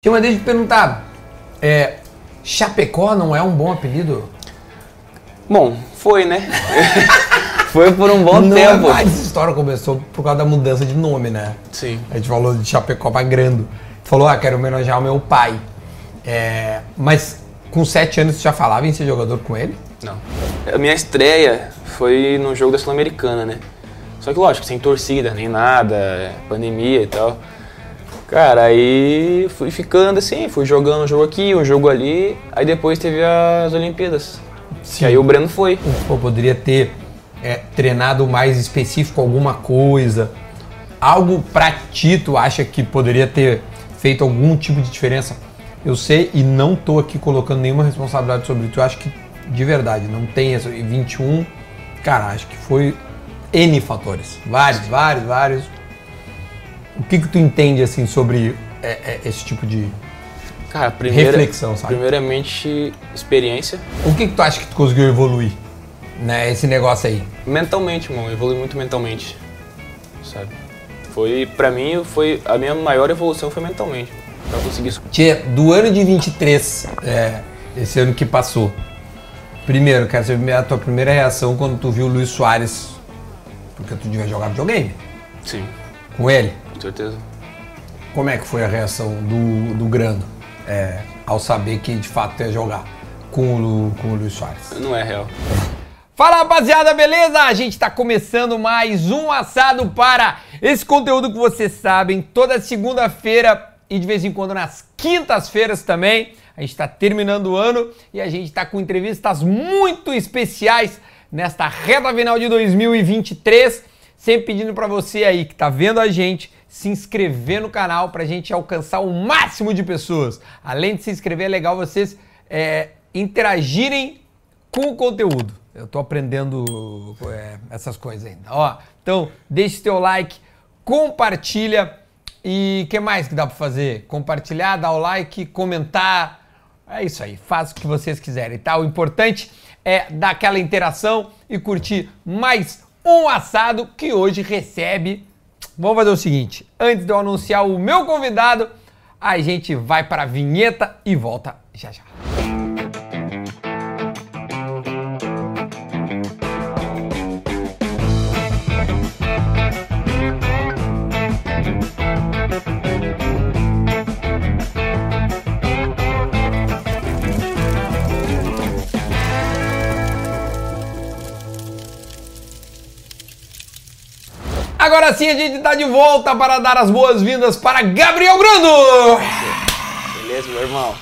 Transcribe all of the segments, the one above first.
Tia, mas deixa eu te perguntar. É, Chapecó não é um bom apelido? Bom, foi, né? foi por um bom não tempo. É mais essa história começou por causa da mudança de nome, né? Sim. A gente falou de Chapecó pra Grando. Falou, ah, quero homenagear o meu pai. É, mas com sete anos você já falava em ser jogador com ele? Não. A minha estreia foi no jogo da Sul-Americana, né? Só que lógico, sem torcida, nem nada, pandemia e tal. Cara, aí fui ficando assim, fui jogando um jogo aqui, um jogo ali, aí depois teve as Olimpíadas. Sim. E aí o Breno foi. Pô, poderia ter é, treinado mais específico alguma coisa. Algo pra ti, tu acha que poderia ter feito algum tipo de diferença? Eu sei e não tô aqui colocando nenhuma responsabilidade sobre isso. Eu acho que, de verdade, não tem essa. E 21, cara, acho que foi N fatores. Vários, vários, vários. O que que tu entende, assim, sobre é, é, esse tipo de... Cara, primeira, Reflexão, sabe? primeiramente, experiência. O que que tu acha que tu conseguiu evoluir, né? Esse negócio aí. Mentalmente, mano, evolui muito mentalmente. Sabe? Foi, pra mim, foi a minha maior evolução foi mentalmente. Pra conseguir isso. Tia, do ano de 23, é, esse ano que passou, primeiro, quero saber a tua primeira reação quando tu viu o Luiz Soares, porque tu devia jogar videogame Sim, com ele. Com certeza. Como é que foi a reação do, do Grando é, ao saber que de fato ia jogar com o, com o Luiz Soares? Não é real. Fala rapaziada, beleza? A gente está começando mais um assado para esse conteúdo que vocês sabem, toda segunda-feira e de vez em quando nas quintas-feiras também. A gente está terminando o ano e a gente está com entrevistas muito especiais nesta reta final de 2023. Sempre pedindo para você aí que está vendo a gente se inscrever no canal para a gente alcançar o máximo de pessoas. Além de se inscrever, é legal vocês é, interagirem com o conteúdo. Eu tô aprendendo é, essas coisas ainda. Ó, então deixe teu like, compartilha e que mais que dá para fazer? Compartilhar, dar o like, comentar. É isso aí, faz o que vocês quiserem, tá? O importante é dar aquela interação e curtir mais um assado que hoje recebe. Vamos fazer o seguinte, antes de eu anunciar o meu convidado, a gente vai para a vinheta e volta já já. Agora sim a gente está de volta para dar as boas-vindas para Gabriel Grando! Beleza, meu irmão?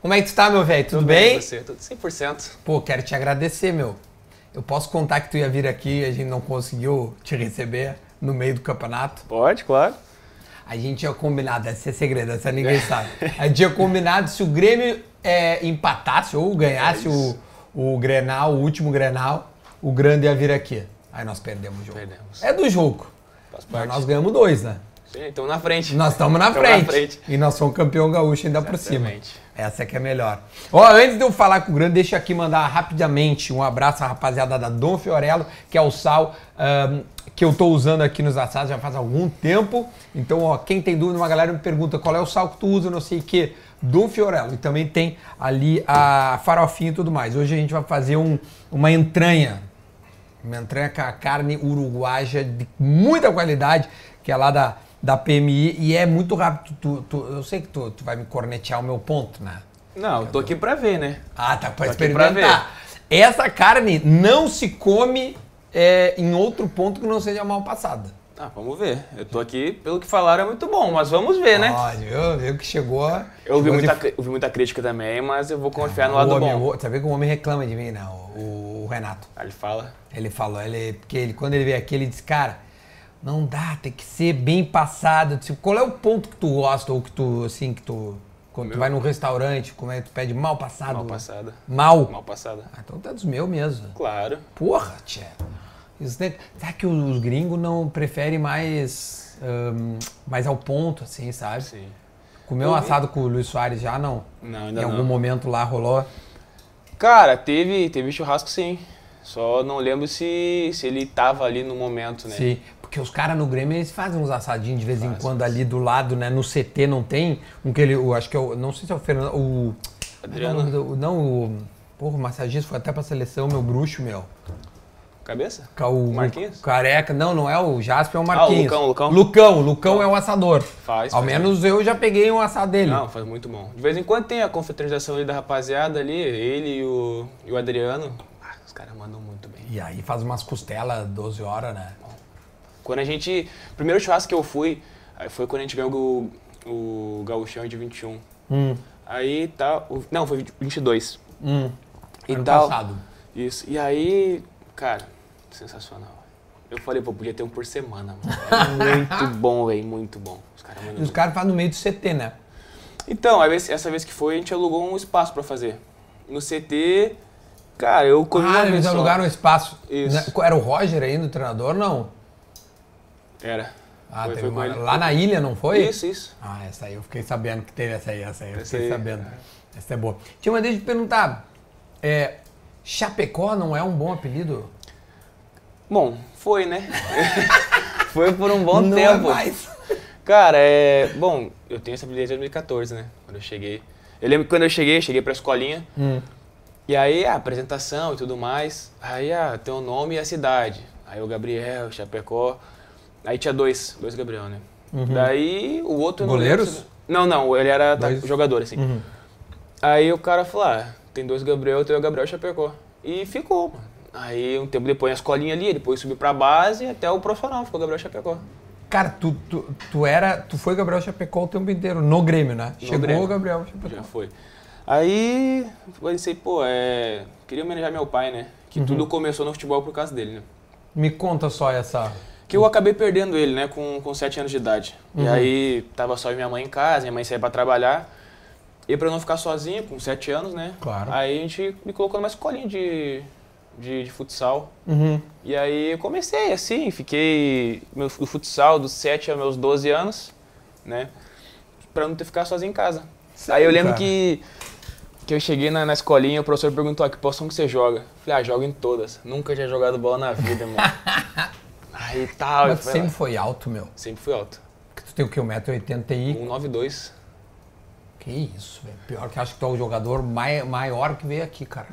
Como é que tu tá, meu velho? Tudo, Tudo bem? Você? Tudo 100%. Pô, quero te agradecer, meu. Eu posso contar que tu ia vir aqui e a gente não conseguiu te receber no meio do campeonato? Pode, claro. A gente tinha combinado, esse é segredo, essa ninguém sabe. A gente tinha combinado se o Grêmio é, empatasse ou ganhasse É o, o Grenal, o último Grenal, o Grande ia vir aqui. Aí nós perdemos o jogo. Perdemos. É do jogo. Faz Mas parte. nós ganhamos dois, né? Sim, então na frente. Nós estamos na, na frente. E nós somos campeão gaúcho ainda por cima. Exatamente. Essa que é melhor. Ó, antes de eu falar com o Grande, deixa aqui mandar rapidamente um abraço à rapaziada da Dom Fiorello, que é o sal ahn, que eu tô usando aqui nos assados já faz algum tempo. Então, ó, quem tem dúvida, uma galera me pergunta qual é o sal que tu usa, não sei o que. Dom Fiorello. E também tem ali a farofinha e tudo mais. Hoje a gente vai fazer um- uma entranha com a carne uruguaja de muita qualidade, que é lá da, da PMI, e é muito rápido. Tu, tu- eu sei que tu, tu vai me cornetear o meu ponto, né? Não, eu tô aqui pra ver, né? Ah, tá pra Tô aqui pra experimentar. Essa carne não se come é, em outro ponto que não seja mal passada. Ah, vamos ver. Eu tô aqui, pelo que falaram, é muito bom, mas vamos ver, né? Ó, viu? Viu que chegou. Eu ouvi de- muita, cri- ouvi muita crítica também, mas eu vou confiar no lado homem, bom. Sabe que o homem reclama de mim, né? O, o Renato. Aí ele fala. Ele falou, ele, porque ele, quando ele veio aqui, ele disse, cara, não dá, tem que ser bem passado. Eu disse, qual é o ponto que tu gosta, ou que tu, assim, que tu. Quando tu Meu? vai num restaurante, como é que tu pede mal passado? Mal passada. Mal? Mal passada. Ah, então tá dos meus mesmo. Claro. Porra, tia. Será que os gringos não preferem mais, ahn, mais ao ponto, assim, sabe? Sim. Comeu um assado com o Luiz Soares já, não? Não, Em ainda algum não. momento lá rolou? Cara, teve, teve churrasco sim. Só não lembro se, se ele tava ali no momento, né? Sim. Porque os caras no Grêmio, eles fazem uns assadinhos de vez em quando ali do lado, né? No CT não tem um que ele, eu acho que é o, não sei se é o Fernando, o... Adriano. Não, não o... Porra, o massagista foi até pra seleção, meu bruxo, meu. Cabeça? Ca- O Marquinhos? o Careca. Não, não é o Jasper, é o Marquinhos. Lucão, Lucão. Lucão, Lucão é o assador. Faz, Ao faz menos eu já peguei um assado dele. Não, faz muito bom. De vez em quando tem a confraternização ali da rapaziada ali, ele e o, e o Adriano. Ah, os caras mandam muito bem. E aí faz umas costelas 12 horas, né? Quando a gente. O primeiro churrasco que eu fui, foi quando a gente ganhou o, o Gauchão de 21. Hum, Aí o- Não, foi 22. hum. E Ano tal. passado. Isso. E aí, cara, sensacional. Eu falei, pô, podia ter um por semana, mano. É muito bom, velho, muito bom. Os caras E os caras fazem no meio do CT, né? Então, essa vez que foi, a gente alugou um espaço pra fazer. No CT, cara, eu comi Ah, eles alugaram um espaço. Isso. Né? Era o Roger ainda, o treinador? Não. Era. Ah, Foi- teve foi uma... Lá na ilha, não foi? Isso, isso. Ah, essa aí eu fiquei sabendo que teve essa aí, essa aí eu Essa fiquei aí, sabendo. Essa é boa. Tinha uma deixa de perguntar. É, Chapecó não é um bom apelido? Bom, foi, né? foi por um bom não tempo. É mais. Cara, é. Bom, eu tenho essa habilidade desde 2014, né? Quando eu cheguei. Eu lembro que quando eu cheguei, cheguei pra escolinha. Hum. E aí, a apresentação e tudo mais. Aí, ah, tem o nome e a cidade. Aí o Gabriel, Chapecó. Aí tinha dois, dois Gabriel, né? Daí o outro. eu Goleiros? Não, não, ele era Dois? jogador, assim. Uhum. Aí o cara falou: ah, tem dois Gabriel, tem o Gabriel Chapecó. E ficou, mano. Aí um tempo depois a escolinha ali, depois subiu pra base até o profissional, ficou Gabriel Chapecó. Cara, tu, tu, tu era. Tu foi Gabriel Chapecó o tempo inteiro, no Grêmio, né? No Chegou Grêmio. o Gabriel Chapecó. Já foi. Aí pensei, pô, é. Queria homenagear meu pai, né? Que Uhum. tudo começou no futebol por causa dele, né? Me conta só essa. Que eu acabei perdendo ele, né, com, com 7 anos de idade. Uhum. E aí tava só eu minha mãe em casa, minha mãe saía pra trabalhar. E para não ficar sozinho, com sete anos, né? Claro. Aí a gente me colocou numa escolinha de, de, de futsal. Uhum. E aí eu comecei assim, fiquei meu, do futsal dos sete aos meus 12 anos, né? Para não ter ficar sozinho em casa. Sim, aí eu lembro que que eu cheguei na, na escolinha, o professor perguntou, ah, que posição que você joga? Eu falei, ah, jogo em todas. Nunca tinha jogado bola na vida, mano. aí tal. Mas sempre lá. foi alto, meu. Sempre foi alto. Tu tem o que? 1,80m? 1,92m. Que isso, velho. Pior que eu acho que tu é o jogador mai, maior que veio aqui, cara.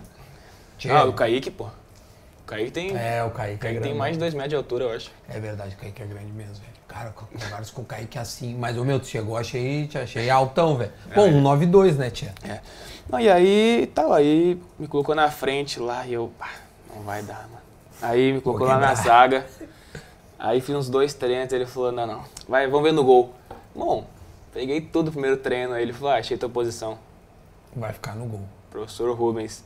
Tchê. Ah, o Kaique, pô. O Kaique tem, É, o Kaique é Kaique grande. tem mais de 2 metros de altura, eu acho. É verdade, o Kaique é grande mesmo, velho. Cara, conversa com o Kaique é assim. Mas, ô meu, tu chegou, achei, te achei altão, velho. Pô, É. 1,92, né, tia? É. Não, e aí, tal, aí me colocou na frente lá e eu, pá, não vai dar, mano. Aí me colocou lá na zaga. Aí fiz uns dois treinos, ele falou, não, não, vai, vamos ver no gol. Bom, peguei tudo no primeiro treino, aí ele falou, ah, achei tua posição, Vai ficar no gol. professor Rubens.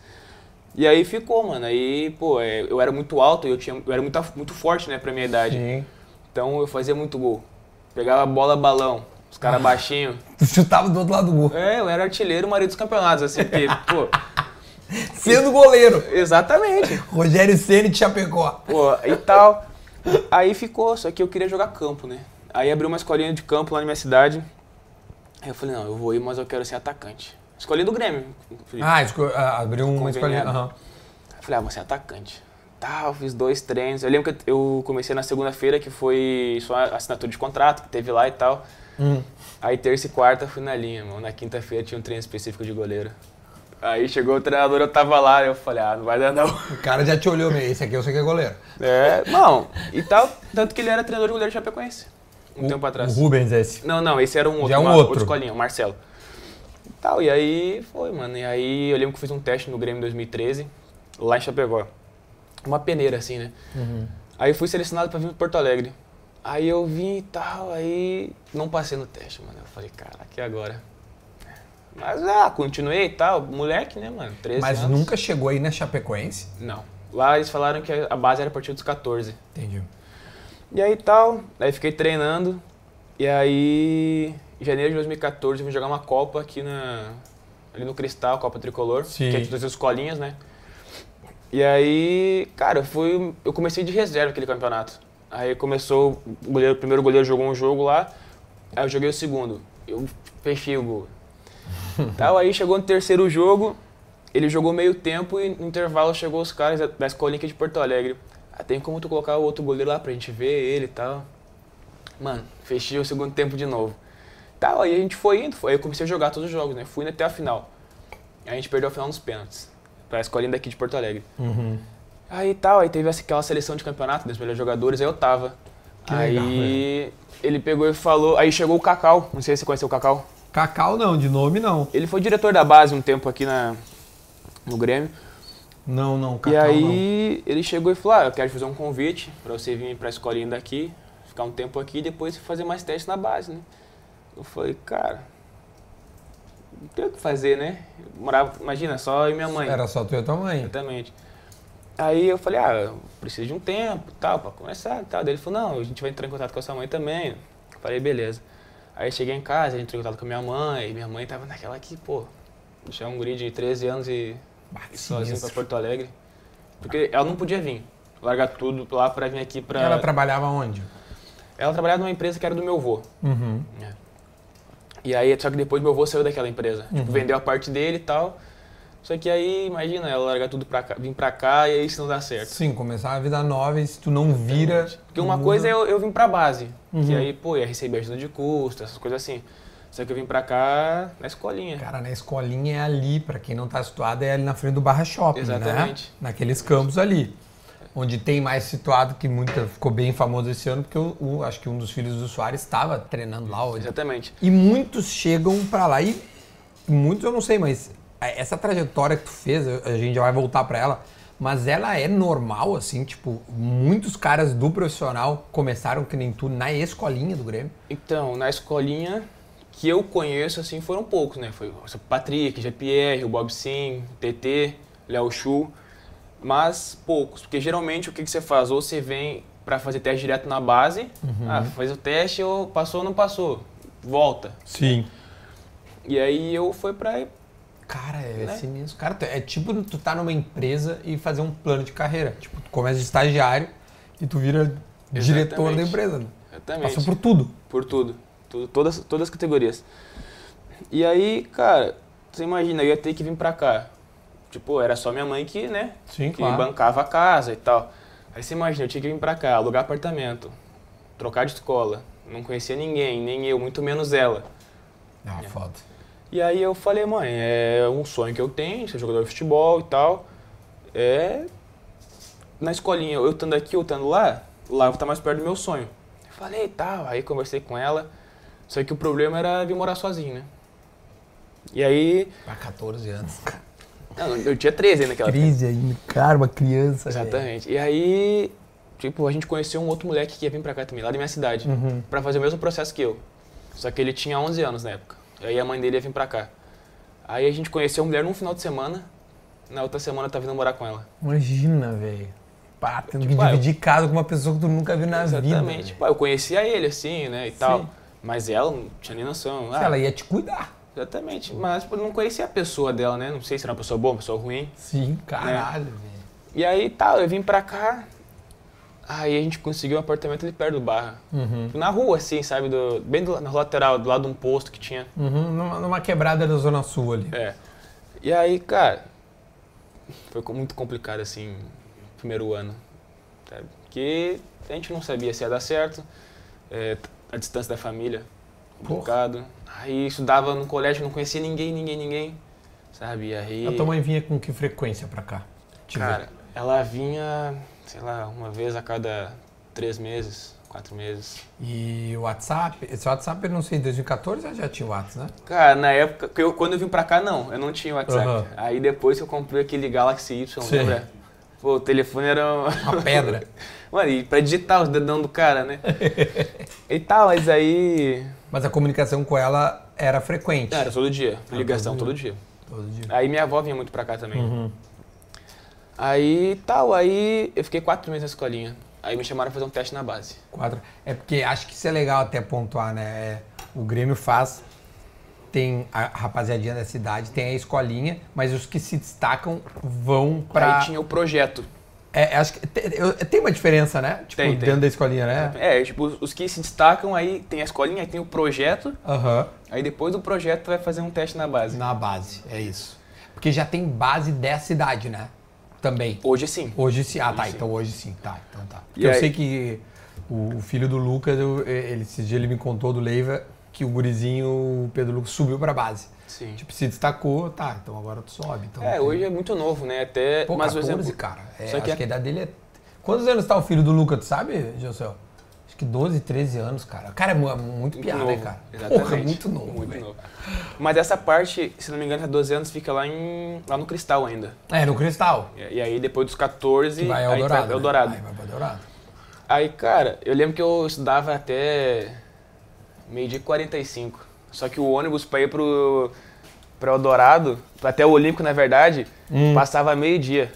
E aí ficou, mano, aí, pô, é, eu era muito alto, eu, tinha, eu era muito, muito forte, né, pra minha idade. Sim. Então eu fazia muito gol. Pegava bola, balão, os caras baixinhos. Tu chutava do outro lado do gol. É, eu era artilheiro, marido dos campeonatos, assim, porque, pô, Sendo goleiro. exatamente. Rogério Ceni de Chapecó. Pô, e tal. Aí ficou, só que eu queria jogar campo, né? Aí abriu uma escolinha de campo lá na minha cidade. Aí eu falei, não, eu vou ir, mas eu quero ser atacante. Escolhi do Grêmio. Ah, esco- ah, abriu uma aham. Aí eu falei, ah, vou ser atacante. Tá, eu fiz dois treinos. Eu lembro que eu comecei na segunda-feira, que foi só assinatura de contrato, que teve lá e tal. Hum. Aí terça e quarta eu fui na linha, mano. Na quinta-feira tinha um treino específico de goleiro. Aí chegou o treinador, eu tava lá, eu falei, ah, não vai dar não. O cara já te olhou, meu. Esse aqui eu sei que é goleiro. É, não, e tal, tanto que ele era treinador de goleiro de Chapecoense, um O- tempo atrás. O Rubens, esse. Não, não, esse era um outro, Já é um uma- outro. escolinha, o Marcelo. E tal, e aí foi, mano, e aí eu lembro que eu fiz um teste no Grêmio em 2013, lá em Chapecó. Uma peneira, assim, né? Uhum. Aí eu fui selecionado pra vir pro Porto Alegre. Aí eu vim e tal, aí não passei no teste, mano. Eu falei, caraca, e agora? Mas, ah, continuei e tal, moleque, né, mano? 13 Mas anos. nunca chegou aí na Chapecoense? Não. Lá eles falaram que a base era a partir dos 14. Entendi. E aí tal, aí fiquei treinando. E aí, em janeiro de 2014, eu vim jogar uma Copa aqui na, ali no Cristal, Copa Tricolor, Sim. que é de duas escolinhas, né? E aí, cara, eu fui, eu comecei de reserva aquele campeonato. Aí começou, o, goleiro, o primeiro goleiro jogou um jogo lá, aí eu joguei o segundo. Eu fechei o gol. Tal, aí chegou no terceiro jogo, ele jogou meio tempo e no intervalo chegou os caras da, da escolinha aqui de Porto Alegre. Ah, tem como tu colocar o outro goleiro lá pra gente ver ele e tal. Mano, fechei o segundo tempo de novo. Tal, aí a gente foi indo, foi, aí eu comecei a jogar todos os jogos, né? Fui indo até a final. Aí a gente perdeu a final nos pênaltis. Pra escolinha daqui de Porto Alegre. Uhum. Aí tal, aí teve aquela seleção de campeonato dos melhores jogadores, aí eu tava. Que aí legal, ele pegou e falou. Aí chegou o Cacau, não sei se você conheceu o Cacau. Cacau não, de nome não. Ele foi diretor da base um tempo aqui na, no Grêmio. Não, não, Cacau e aí ele chegou e falou: ah, eu quero te fazer um convite pra você vir pra escolinha daqui, ficar um tempo aqui e depois fazer mais testes na base, né? Eu falei, cara, não tem o que fazer, né? Eu morava, imagina, só eu e minha mãe. não. Era só tu e tua mãe. Exatamente. Aí eu falei, ah, eu preciso de um tempo, tal, pra começar e tal. Daí ele falou, não, a gente vai entrar em contato com a sua mãe também. Eu falei, beleza. Aí eu cheguei em casa, a gente entrou em contato com a minha mãe, e minha mãe tava naquela aqui, pô, deixar um guri de 13 anos e Que ir sozinho pra. Porto Alegre. Porque ela não podia vir, largar tudo lá pra vir aqui pra... Ela trabalhava onde? Ela trabalhava numa empresa que era do meu avô. Uhum. É. E aí, só que depois meu avô saiu daquela empresa. Tipo, Uhum. vendeu a parte dele e tal. Só que aí, imagina, ela largar tudo pra cá, vir pra cá e aí isso não dá certo. Sim, começar a vida nova e se tu não vira. Porque uma muda. coisa é eu, eu vim pra base, que Uhum. aí, pô, ia receber ajuda de custo, essas coisas assim. Só que eu vim pra cá na escolinha. Cara, na escolinha é ali, pra quem não tá situado, é ali na frente do Barra Shopping, Exatamente. né? Naqueles campos ali. Onde tem mais situado, que muita, ficou bem famoso esse ano, porque o- acho que um dos filhos do Soares estava treinando lá hoje. Exatamente. E muitos chegam pra lá e muitos eu não sei, mas essa trajetória que tu fez, a gente já vai voltar pra ela, mas ela é normal assim, tipo, muitos caras do profissional começaram que nem tu na escolinha do Grêmio. Então, na escolinha que eu conheço, assim, foram poucos, né? Foi o Patrick, GPR, o Bob Sim, TT, Léo Chu, mas poucos. Porque geralmente o que, que você faz? Ou você vem pra fazer teste direto na base, ah, faz o teste, ou passou ou não passou, volta. Sim. E aí eu fui pra Cara, é Né? assim mesmo. Cara, é tipo tu tá numa empresa e fazer um plano de carreira. Tipo, tu começa de estagiário e tu vira diretor da Exatamente. empresa. né? Exatamente. Passou por tudo. Por tudo. Tudo todas, todas as categorias. E aí, cara, você imagina, eu ia ter que vir pra cá. Tipo, era só minha mãe que, né? Sim, que claro. bancava a casa e tal. Aí você imagina, eu tinha que vir pra cá, alugar apartamento, trocar de escola. Não conhecia ninguém, nem eu, muito menos ela. Ah, foda. E aí eu falei, mãe, é um sonho que eu tenho, ser jogador de futebol e tal. É. Na escolinha, eu estando aqui, eu estando lá, lá eu vou estar mais perto do meu sonho. Eu falei tal, aí conversei com ela. Só que o problema era vir morar sozinho, né? E aí. Pra 14 anos. não, eu tinha 13 naquela época. Crise ainda. Cara, uma criança. Exatamente. E aí, tipo, a gente conheceu um outro moleque que ia vir pra cá também, lá da minha cidade, Uhum. pra fazer o mesmo processo que eu. Só que ele tinha 11 anos na época. E aí a mãe dele ia vir pra cá. Aí a gente conheceu a mulher num final de semana, na outra semana eu tava vindo morar com ela. Imagina, velho. Pá, tendo que Tipo, eu- dividir casa com uma pessoa que tu nunca viu na vida. Exatamente. velho. Tipo, ah, eu conhecia ele assim, né, e Sim. tal. Mas ela não tinha nem noção. Ah, Ela ia te cuidar. Exatamente. Mas tipo, não conhecia a pessoa dela, né? Não sei se era uma pessoa boa, uma pessoa ruim. Sim, caralho, velho. E aí, tal, eu vim pra cá. Aí a gente conseguiu um apartamento ali perto do Barra. Uhum. Na rua, assim, sabe? Do, bem do, na lateral, do lado de um posto que tinha. Uhum, numa, numa quebrada da Zona Sul ali. É. E aí, cara, foi muito complicado, assim, primeiro ano. Sabe? Porque a gente não sabia se ia dar certo. é, a distância da família, complicado. Aí estudava no colégio, não conhecia ninguém, ninguém, ninguém. Sabe? Aí. A tua mãe vinha com que frequência pra cá? Te ver? Cara, ela vinha, sei lá, uma vez a cada três meses, quatro meses. E o WhatsApp? Esse WhatsApp, eu não sei, em 2014 já tinha o WhatsApp, né? Cara, na época, eu- quando eu vim pra cá, não, eu não tinha WhatsApp. Aham. Aí depois que eu comprei aquele Galaxy Y, Sim. lembra? Pô, o telefone era. um- Uma pedra. Mano, e pra digitar os dedão do cara, né? e tal, mas aí. Mas a comunicação com ela era frequente. Era todo dia, ligação todo todo dia. Todo dia. Aí minha avó vinha muito pra cá também. Uhum. Aí tal, aí eu fiquei quatro meses na escolinha. Aí me chamaram pra fazer um teste na base. Quatro. É porque acho que isso é legal até pontuar, né? É, o Grêmio faz, tem a rapaziadinha da cidade, tem a escolinha, mas os que se destacam vão pra. Aí tinha o projeto. É, acho que tem uma diferença, né? Tipo, Tem, tem. dentro da escolinha, né? É, tipo, os- que se destacam, aí tem a escolinha, aí tem o projeto, Aham. aí depois do projeto vai fazer um teste na base. Na base, é isso. Porque já tem base dessa cidade, né? também. Hoje sim. Hoje sim. Ah, tá. sim. Então hoje sim. Tá, então tá. E eu aí- sei que o, o filho do Lucas, eu- ele, esse dia ele me contou do Leiva que o gurizinho, o Pedro Lucas, subiu pra base. Sim. Tipo, se destacou, tá, então agora tu sobe. Então, É, hoje é muito novo, né? Até. Pô, mas, 14, por exemplo, cara. É, só acho que que, a- idade dele é... Quantos anos tá o filho do Lucas, tu sabe, Gilcel? Acho que 12, 13 anos, cara. Cara é é muito Muito piada, novo. né, cara? Exatamente. Porra, muito novo, Muito novo. Mas essa parte, se não me engano, até 12 anos, fica lá, em, lá no Cristal ainda. É, no Cristal. E, e aí depois dos 14, Que vai ao aí Dourado. né? Aí vai pra Dourado. Aí, cara, eu lembro que eu estudava até meio-dia e 45. Só que o ônibus pra ir pro, pro Eldorado, até o Olímpico, na verdade, Hum. passava meio-dia.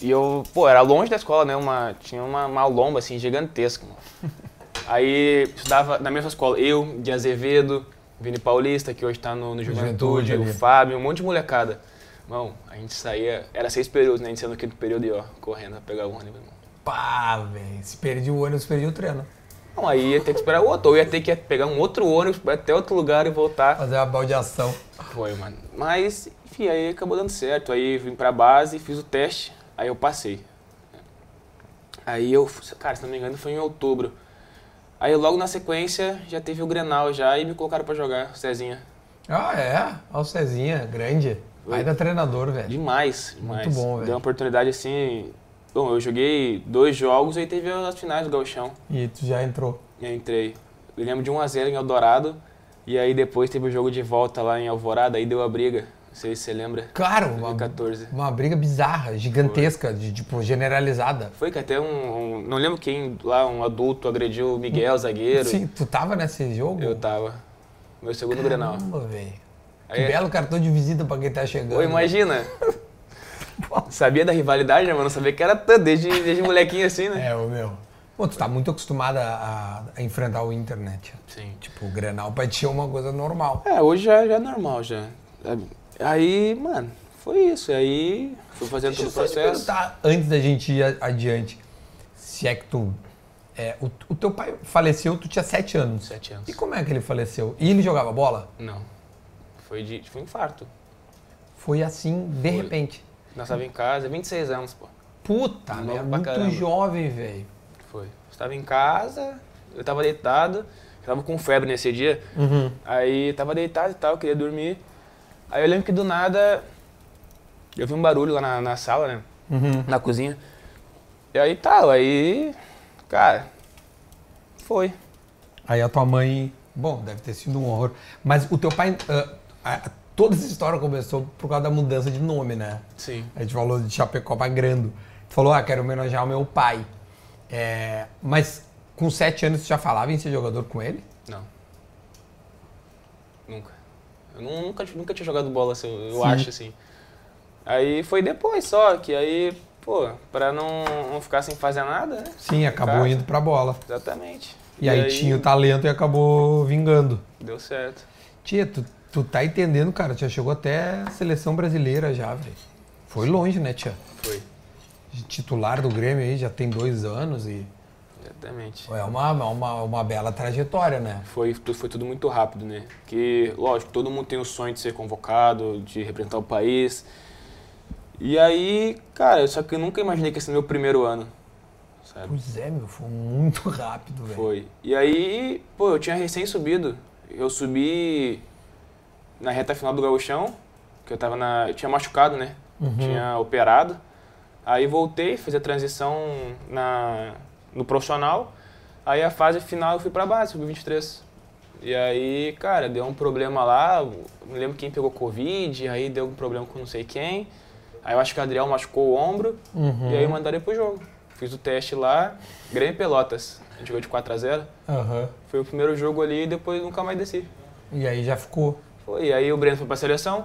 E eu, pô, era longe da escola, né? Uma, tinha uma, uma lomba, assim, gigantesca. mano. Aí estudava na mesma escola, eu, de Azevedo, Vini Paulista, que hoje tá no, no Juventude Juventude, o. Fábio, um monte de molecada. Irmão, a gente saía, era seis períodos, né? A gente saía no quinto período e ó, correndo pra pegar o ônibus, irmão. Pá, velho. Se perdi o ônibus, perdi o treino. Não, aí ia ter que esperar o outro, ou ia ter que pegar um outro ônibus até outro lugar e voltar. Fazer uma baldeação. Foi, mano. Mas, enfim, aí acabou dando certo. Aí vim pra base, fiz o teste, aí eu passei. Aí eu, cara, se não me engano, foi em outubro. Aí logo na sequência já teve o Grenal já e me colocaram pra jogar, Cezinha. Ah, é? Olha o Cezinha, grande. Vai da treinador, velho. Demais, demais. Muito bom, velho. Deu uma oportunidade assim. Bom, eu joguei dois jogos e aí teve as finais do Gauchão. E tu já entrou. Eu entrei. Eu lembro de 1x0 em Eldorado. E aí depois teve o jogo de volta lá em Alvorada, aí deu a briga. Não sei se você lembra. Claro, uma, 2014. uma briga bizarra, gigantesca, de, tipo, generalizada. Foi que até um, um- Não lembro quem lá, um adulto agrediu o Miguel, zagueiro. Sim, tu tava nesse jogo? Eu tava. Meu segundo Grenal. Caramba, velho. Que Aí- belo cartão de visita pra quem tá chegando. Pô, imagina. sabia da rivalidade, né, mano? Não sabia que era tanto, desde, desde molequinho assim, né? É, o meu. Pô, tu tá muito acostumada a, a enfrentar o internet. Sim. Tipo, o Grenal pra ti é uma coisa normal. É, hoje já, já é normal, já. Aí, mano, foi isso. Aí fui fazendo Deixa todo o te processo. perguntar, antes da gente ir adiante, se é que tu... é, o, o teu pai faleceu, tu tinha sete anos. Sete anos. E como é que ele faleceu? E ele jogava bola? Não. Foi de. Foi infarto. Foi assim, de Foi. repente. Nós tava em casa, 26 anos, pô. Puta, né? pra Muito caramba. jovem, velho. Foi. Estava em casa, eu tava deitado, eu tava com febre nesse dia. Uhum. Aí tava deitado e tal, queria dormir. Aí eu lembro que do nada eu vi um barulho lá na, na sala, né? Uhum. Na cozinha. E aí tal, aí. Cara. Foi. Aí a tua mãe, bom, deve ter sido um horror. Mas o teu pai, ah, a- toda essa história começou por causa da mudança de nome, né? Sim. A gente falou de Chapecó pra Grando. Tu falou, ah, quero homenagear o meu pai. É, mas com sete anos tu já falava em ser jogador com ele? Não. Nunca. Eu nu- nunca, nunca tinha jogado bola, assim, eu Sim. acho, assim. Aí foi depois só, que aí, pô, pra não, não ficar sem fazer nada, né? Sim, acabou Casa. indo pra bola. Exatamente. E, aí, tinha o talento e acabou vingando. Deu certo. Tia, tu, tu tá entendendo, cara? Já chegou até a seleção brasileira já, velho. Foi longe, né, tia? Foi. Titular do Grêmio aí já tem dois anos e Exatamente. é uma, uma, uma bela trajetória, né? Foi, foi tudo muito rápido, né? Que, lógico, todo mundo tem o sonho de ser convocado, de representar o país. E aí, cara, só que eu nunca imaginei que esse ser meu primeiro ano, sabe? Pois é, meu, foi muito rápido, velho. Foi. E aí, pô, eu tinha recém subido. Eu subi na reta final do gauchão, que eu tava na... Eu tinha machucado, né? Uhum. Tinha operado. Aí voltei, fiz a transição na, no profissional. Aí a fase final eu fui pra base, subi 23. E aí, cara, deu um problema lá, não lembro quem pegou Covid, aí deu um problema com não sei quem. Aí eu acho que o Adriel machucou o ombro, Uhum. e aí mandaram ele pro jogo. Fiz o teste lá, Grêmio Pelotas. A gente jogou de 4 a 0 Aham. Foi o primeiro jogo ali e depois nunca mais desci. E aí já ficou. Foi, e aí o Breno foi pra seleção.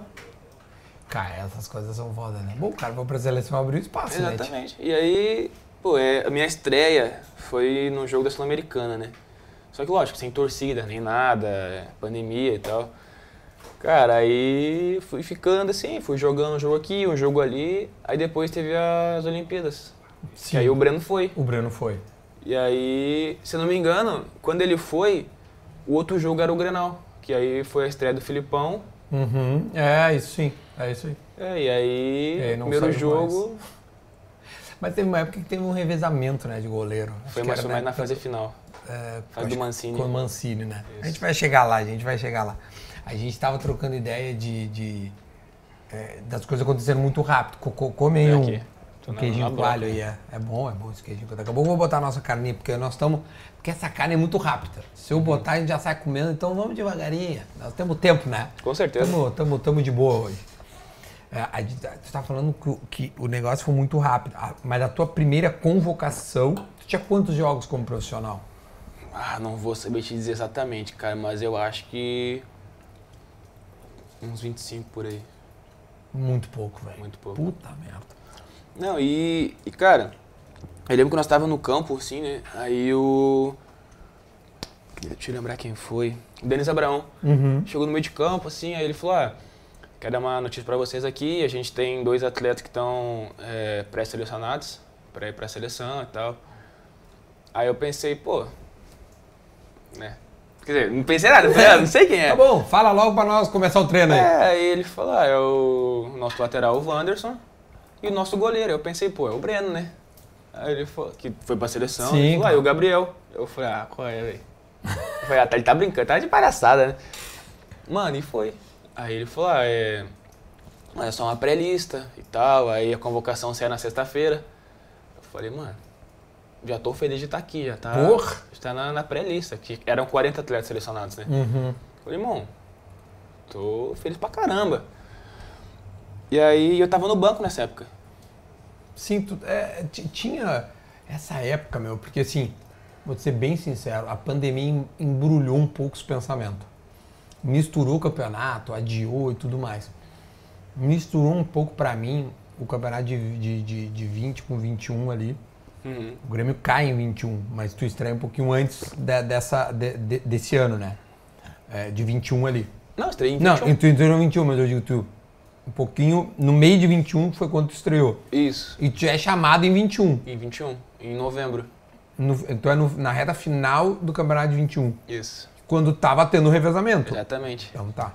Cara, essas coisas são foda, né? Bom, o cara foi pra seleção abrir espaço, né? Exatamente. E aí, pô, é, a minha estreia foi no jogo da Sul-Americana, né? Só que, lógico, sem torcida, nem nada, pandemia e tal. Cara, aí fui ficando assim, fui jogando um jogo aqui, um jogo ali. Aí depois teve as Olimpíadas. Sim. Que aí o Breno foi. O Breno foi. E aí, se eu não me engano, quando ele foi, o outro jogo era o Grenal. Que aí foi a estreia do Filipão. Uhum. É, isso sim. É isso aí. É, e aí, E aí primeiro jogo, Mas teve uma época que teve um revezamento, né, de goleiro. Foi mais ou menos na fase final. é, acho do Mancini. Com o Mancini, né? A Isso. gente vai chegar lá, a gente vai chegar lá. A gente tava trocando ideia de... de, é, das coisas acontecendo muito rápido. Co- co- Come aí É um, um queijinho coalho aí. É, é bom, é bom esse queijinho. Daqui a pouco eu vou botar a nossa carninha, porque nós estamos... Porque essa carne é muito rápida. Se eu botar, a gente já sai comendo, então vamos devagarinho. Nós temos tempo, né? Com certeza. Tamo, tamo, tamo de boa hoje. É, a tá- tu tá falando que, o- que o negócio foi muito rápido, Ah, mas a tua primeira convocação, tu tinha quantos jogos como profissional? Ah, não vou saber te dizer exatamente, cara, mas eu acho que. Uns 25 por aí. Muito pouco, velho. Muito pouco. Puta merda. Não, e, e cara, eu lembro que nós tava no campo, assim, né? Aí o. Deixa eu lembrar quem foi. O Denis Abraão. Uhum. Chegou no meio de campo, assim, aí ele falou: ah, quero dar uma notícia pra vocês aqui. A gente tem dois atletas que estão é, pré-selecionados pra ir pra seleção e tal. Aí eu pensei, pô. Né? Quer dizer, não pensei nada, falei, ah, não sei quem é. Tá bom, fala logo pra nós começar o treino aí. É, aí ele falou, ah, é o nosso lateral, o Wanderson, e o nosso goleiro. Eu pensei, pô, é o Breno, né? Aí ele falou, que foi pra seleção, Sim, ele falou, ah, e o Gabriel. Eu falei, ah, qual é, velho? Eu falei, ah, tá- ele tá brincando, tá de palhaçada, né? Mano, e foi. Aí ele falou, ah, é... Mas é só uma pré-lista e tal, aí a convocação sai na sexta-feira. Eu falei, mano, já tô feliz de estar aqui, já tá... Porra! Já tá na, na pré-lista, que eram 40 atletas selecionados, né? Uhum. Falei, irmão, tô feliz pra caramba. E aí eu tava no banco nessa época. Sim, tu, é, ti- tinha essa época, meu, porque assim, vou ser bem sincero, a pandemia em- embrulhou um pouco os pensamentos. Misturou o campeonato, adiou e tudo mais. Misturou um pouco pra mim o campeonato de, de, de, de 20 com 21 ali. Uhum. O Grêmio cai em 21, mas tu estreia um pouquinho antes de- dessa, de- de- desse ano, né? É, de 21 ali. Não, estreiei em Não, 21. tu entrou em 21, mas eu digo tu. Um pouquinho, no meio de 21 foi quando tu estreou. Isso, E tu é chamado em 21. em 21, em novembro. No, tu é no- na reta final do campeonato de 21. Isso, Quando tava tendo o revezamento. exatamente. Então tá.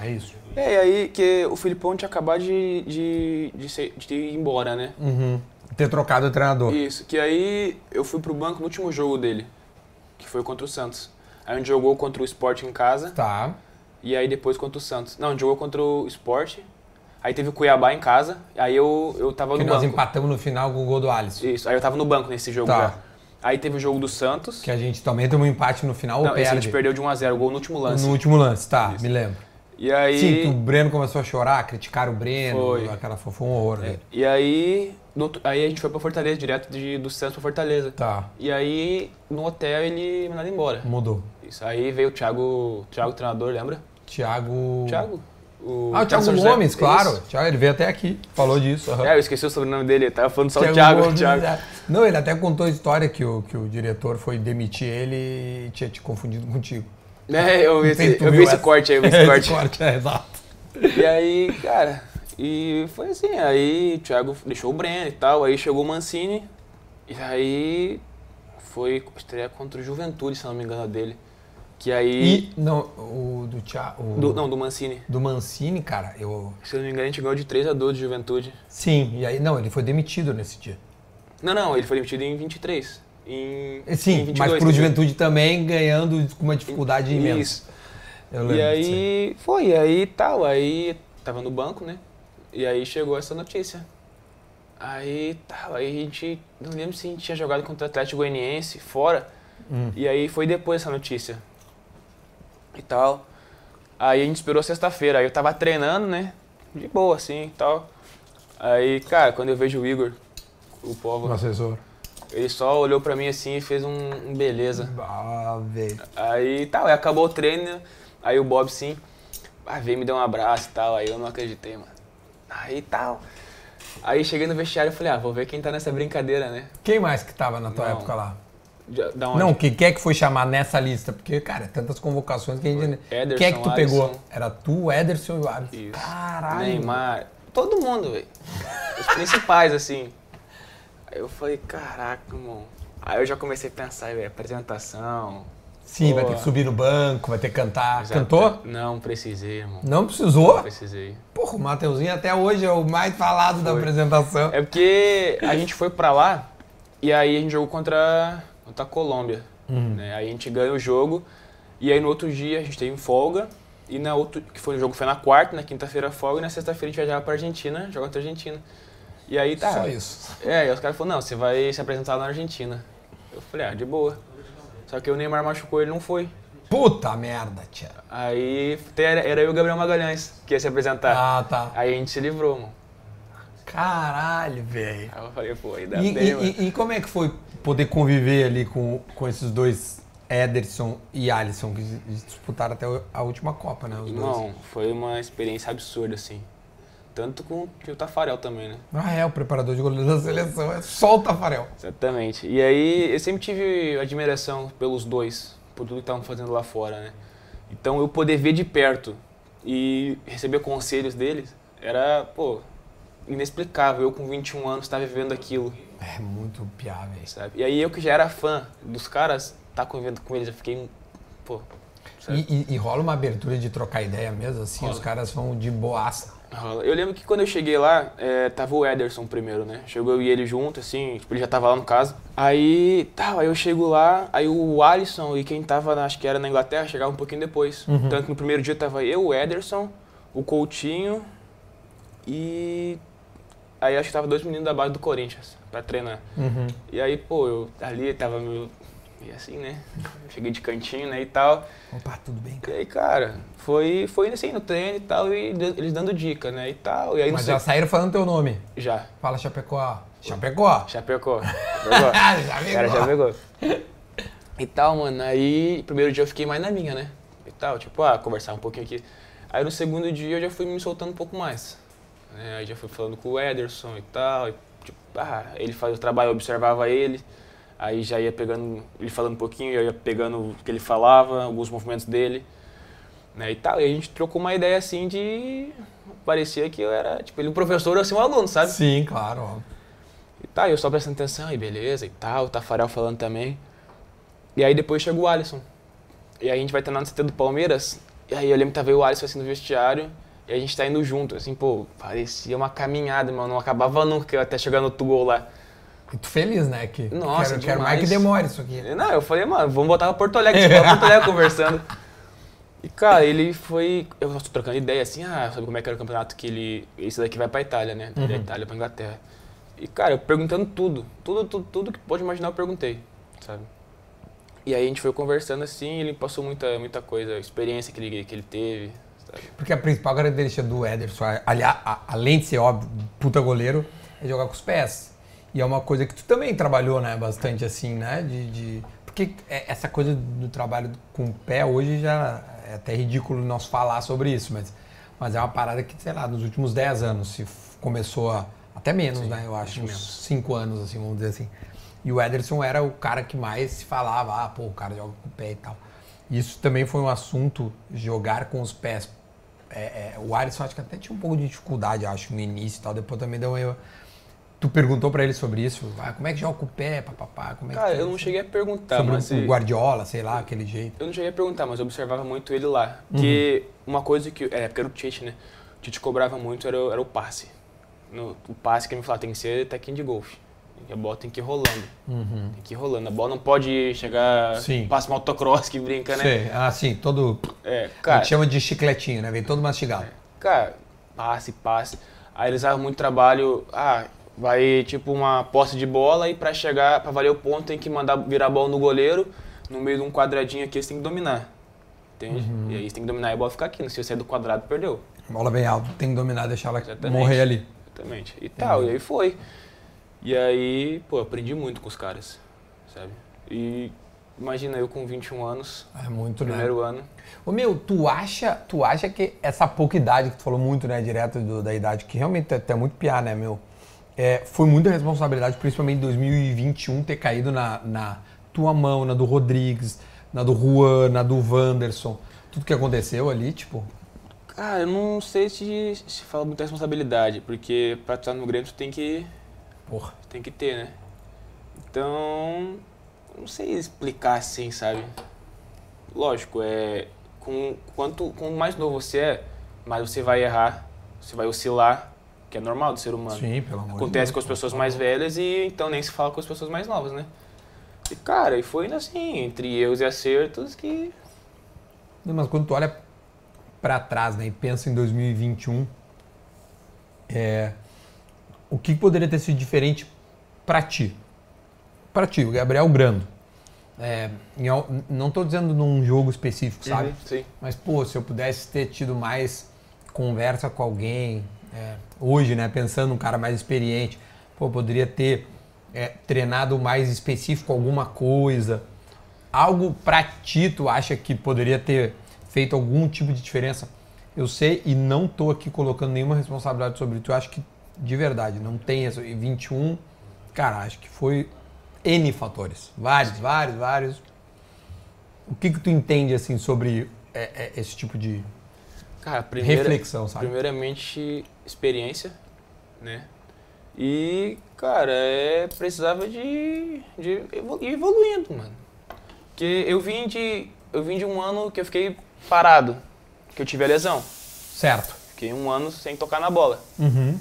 É isso. É, e aí que o Filipão tinha acabado de, de, de, ser- de ir embora, né? Uhum. Ter trocado o treinador. Isso, que aí eu fui pro banco no último jogo dele, que foi contra o Santos. Aí a gente jogou contra o Sport em casa, Tá. e aí depois contra o Santos. Não, a gente jogou contra o Sport, aí teve o Cuiabá em casa, aí eu, eu tava Que no nós banco. empatamos no final com o gol do Alisson. Isso, aí eu tava no banco nesse jogo Tá. já. Aí teve o jogo do Santos. Que a gente também teve um empate no final Não, ou esse a perde? gente perdeu de 1x0, o gol no último lance. No último lance, tá, Isso. me lembro. E aí. Sim, que o Breno começou a chorar, criticar o Breno, Foi. aquela foi, foi um horror. É, né? e aí. no aí a gente foi pra Fortaleza, direto de, do Santos pra Fortaleza. Tá, E aí, no hotel, ele me mandou embora. mudou. Isso. Aí veio o Thiago, Thiago treinador, lembra? Thiago. Thiago? O Ah, o Thiago José. Gomes, claro. Isso. Thiago, ele veio até aqui, falou disso. aham. É, eu esqueci o sobrenome dele, eu tava falando só o Thiago. Gomes, Thiago. é. Não, ele até contou a história que o, que o diretor foi demitir ele e tinha te confundido contigo. É, eu vi esse, eu vi esse corte aí, eu vi esse corte. corte, é, exato. E aí, cara, e foi assim, aí o Thiago deixou o Breno e tal, aí chegou o Mancini, e aí foi estreia contra o Juventude, se não me engano, dele. Que aí. E, não, o do Thiago. o- do- não, do Mancini. do Mancini, cara, eu. Se eu não me engano, a gente ganhou de 3x2 de Juventude. Sim, e aí, não, ele foi demitido nesse dia. Não, não, ele foi demitido em 23. Em, É, Sim, em 22, mas pro dizer. Juventude também ganhando com uma dificuldade imensa. Isso. Eu lembro E aí foi, e aí tal, aí tava no banco, né? E aí chegou essa notícia. Aí tal, aí a gente. Não lembro se a gente tinha jogado contra o Atlético Goianiense fora. Hum. E aí foi depois essa notícia. E tal. Aí a gente esperou sexta-feira. Aí eu tava treinando, né? De boa, assim e tal. Aí, cara, quando eu vejo o Igor, o povo, O assessor. ele só olhou pra mim assim e fez um, um beleza. Ah, velho. Aí tal, aí acabou o treino, aí o Bob sim, ah, veio me dar um abraço e tal, aí eu não acreditei, mano. Aí tal. Aí cheguei no vestiário e falei, ah, vou ver quem tá nessa brincadeira, né? Quem mais que tava na tua Não. época lá? Da? Não, quem quer que foi chamar nessa lista? Porque, cara, é tantas convocações que a gente. Ederson, Quem é que tu pegou? Alisson. Era tu, Ederson e o Alisson. Isso. Caralho. Neymar, todo mundo, velho. Os principais, assim. Aí eu falei, caraca, irmão. Aí eu já comecei a pensar, velho, apresentação, Sim, vai Pô. ter que subir no banco, vai ter que cantar. Exato. Cantou? Não precisei, irmão. Não precisou? Não precisei. Porra, o Mateuzinho até hoje é o mais falado da Foi. apresentação. É porque a gente foi pra lá e aí a gente jogou contra, contra a Colômbia. Uhum. né? Aí a gente ganha o jogo e aí no outro dia a gente teve folga e na outro que foi o jogo foi na quarta, na quinta-feira folga e na sexta-feira a gente viajava pra Argentina, jogar contra a Argentina. E aí tá. Só isso. É, aí os caras falaram, não, você vai se apresentar lá na Argentina. Eu falei, ah, de boa. Só que o Neymar machucou, ele não foi. Puta merda, tia. Aí era, era eu e o Gabriel Magalhães que ia se apresentar. Ah, tá. Aí a gente se livrou, mano. Caralho, velho. Aí eu falei, pô, ainda E, bem, mano. e- e como é que foi poder conviver ali com, com esses dois, Ederson e Alisson, que disputaram até a última Copa, né? Os dois. Não, foi uma experiência absurda, assim. Tanto com o Tafarel também, né? Ah, é, o preparador de goleiro da seleção é só o Tafarel. Exatamente. E aí eu sempre tive admiração pelos dois, por tudo que estavam fazendo lá fora, né? Então eu poder ver de perto e receber conselhos deles era, pô, inexplicável. Eu com 21 anos estar vivendo aquilo, É muito piá, velho. sabe? E aí eu que já era fã dos caras, tá convivendo com eles, eu fiquei, pô? E, e- e rola uma abertura de trocar ideia mesmo, assim, Rola. os caras vão de boaça. Rola. Eu lembro que quando eu cheguei lá, é, tava o Ederson primeiro, né? Chegou eu e ele junto, assim, tipo, ele já tava lá no caso. Aí, tá, aí eu chego lá, aí o Alisson e quem tava, na- acho que era na Inglaterra, chegava um pouquinho depois. Tanto que no primeiro dia tava eu, o Ederson, o Coutinho e... Aí acho que tava dois meninos da base do Corinthians pra treinar. Uhum. E aí, pô, eu ali tava meio, meio assim, né? Cheguei de cantinho, né, e tal. Opa, tudo bem, E cara. aí, cara, foi, foi assim, no treino e tal, e eles dando dica, né, e tal. E aí, Mas sei... já saíram falando teu nome. Já. Fala Chapecó. Chapecó. Chapecó. Ah, já cara já pegou. E tal, mano. Aí, primeiro dia eu fiquei mais na minha, né? E tal, tipo, ah, conversar um pouquinho aqui. Aí no segundo dia eu já fui me soltando um pouco mais. Né? Aí já fui falando com o Ederson e tal. E, tipo, ah, ele fazia o trabalho, eu observava ele. Aí já ia pegando, ele falando um pouquinho, eu ia pegando o que ele falava, alguns movimentos dele. Né? E tal. E a gente trocou uma ideia assim de. Parecia que eu era, tipo, ele um professor, eu assim, um aluno, sabe? Sim, claro. E tá, eu só prestando atenção, e beleza, e tal, o Tafarel falando também. E aí depois chega o Alisson. E aí a gente vai treinar no CT do Palmeiras, e aí eu lembro que tava o Alisson assim no vestiário, e a gente tá indo junto, assim, pô, parecia uma caminhada, mano, não acabava nunca até chegar no outro gol lá. E tu feliz, né? Que Nossa, quero, quero mais que demore isso aqui. Não, eu falei, mano, vamos botar pra Porto Alegre, tipo, pra Porto Alegre conversando. E, cara, ele foi. Eu tô trocando ideia assim, ah, sabe como é que era o campeonato que ele. Esse daqui vai pra Itália, né? Da Itália pra Inglaterra. E, cara, eu perguntando tudo. Tudo, tudo, tudo que pode imaginar eu perguntei, sabe? E aí a gente foi conversando assim, ele passou muita, muita coisa, a experiência que ele, que ele teve? Porque a principal característica do Ederson, além de ser óbvio, puta goleiro, é jogar com os pés. E é uma coisa que tu também trabalhou, né? Bastante assim, né? De, de- Porque é- essa coisa do trabalho com o pé hoje já é até ridículo nós falar sobre isso, mas, mas é uma parada que, sei lá, nos últimos 10 anos se começou a. Até menos, né? Eu acho, uns menos. 5 anos, assim, vamos dizer assim. E o Ederson era o cara que mais se falava, ah, pô, o cara joga com o pé e tal. Isso também foi um assunto, jogar com os pés é, é, o Alisson acho que até tinha um pouco de dificuldade, acho, no início e tal. Depois também deu uma. Tu perguntou pra ele sobre isso? Ah, como é que joga o pé, papapá? Como é que Cara, é eu não cheguei a perguntar, Sobre mas. o Guardiola, sei lá, aquele jeito. Eu não cheguei a perguntar, mas eu observava muito ele lá. Que uma coisa que. É, porque era o Tite, né? O Tite cobrava muito era, o- era o passe. No- o passe que ele me falava, tem que ser tequinho de golfe. E a bola tem que ir rolando. Tem que ir rolando. A bola não pode chegar. Sim. Passe motocross que brinca, né? Sei. Ah, sim, todo. É, a cara. gente chama de chicletinho, né? Vem todo mastigado. Cara, passe, passe. Aí eles davam muito trabalho. Ah, vai tipo uma posse de bola e pra chegar, pra valer o ponto, tem que mandar virar a bola no goleiro. No meio de um quadradinho aqui, você tem que dominar. Entende? E aí você tem que dominar e a bola fica aqui. Se você sair do quadrado, perdeu. A bola bem alta, tem que dominar, deixar ela Exatamente. morrer ali. Exatamente. E tal, e aí foi. E aí, pô, eu aprendi muito com os caras, sabe? E imagina eu com 21 anos, É muito, né? primeiro ano. Ô meu, tu acha, tu acha que essa pouca idade que tu falou muito, né, direto do- da idade, que realmente é, é muito piar, né, meu? É, foi muita responsabilidade, principalmente em 2021, ter caído na, na tua mão, na do Rodrigues, na do Juan, na do Wanderson. Tudo que aconteceu ali, tipo. Cara, eu não sei se, se fala muita responsabilidade, porque pra estar no Grêmio tu tem que Porra. tem que ter, né? Então, não sei explicar assim, sabe? lógico, é com quanto com mais novo você é, mais você vai errar, você vai oscilar, que é normal do ser humano. Sim, pelo amor de Acontece Deus. com as pessoas mais velhas e então nem se fala com as pessoas mais novas, né? E cara, e foi assim, entre erros e acertos que Mas quando tu olha pra trás né, e pensa em 2021, é, o que poderia ter sido diferente pra ti? Pra ti, o Gabriel Grando. É, não tô dizendo num jogo específico, sabe? Uhum, sim. Mas, pô, se eu pudesse ter tido mais conversa com alguém, é, hoje, né, pensando num cara mais experiente, pô, poderia ter é, treinado mais específico alguma coisa. Algo pra ti, tu acha que poderia ter feito algum tipo de diferença? Eu sei e não tô aqui colocando nenhuma responsabilidade sobre tu. Eu acho que, de verdade, não tem essa. E 21, cara, acho que foi N fatores. Vários, vários, vários. O que que tu entende, assim, sobre é, é, esse tipo de Cara, primeira, reflexão, sabe? primeiramente experiência, né? E, cara, é, precisava de, de ir evoluindo, mano. Porque eu vim de eu vim de um ano que eu fiquei parado, que eu tive a lesão. Certo. Fiquei um ano sem tocar na bola. Uhum.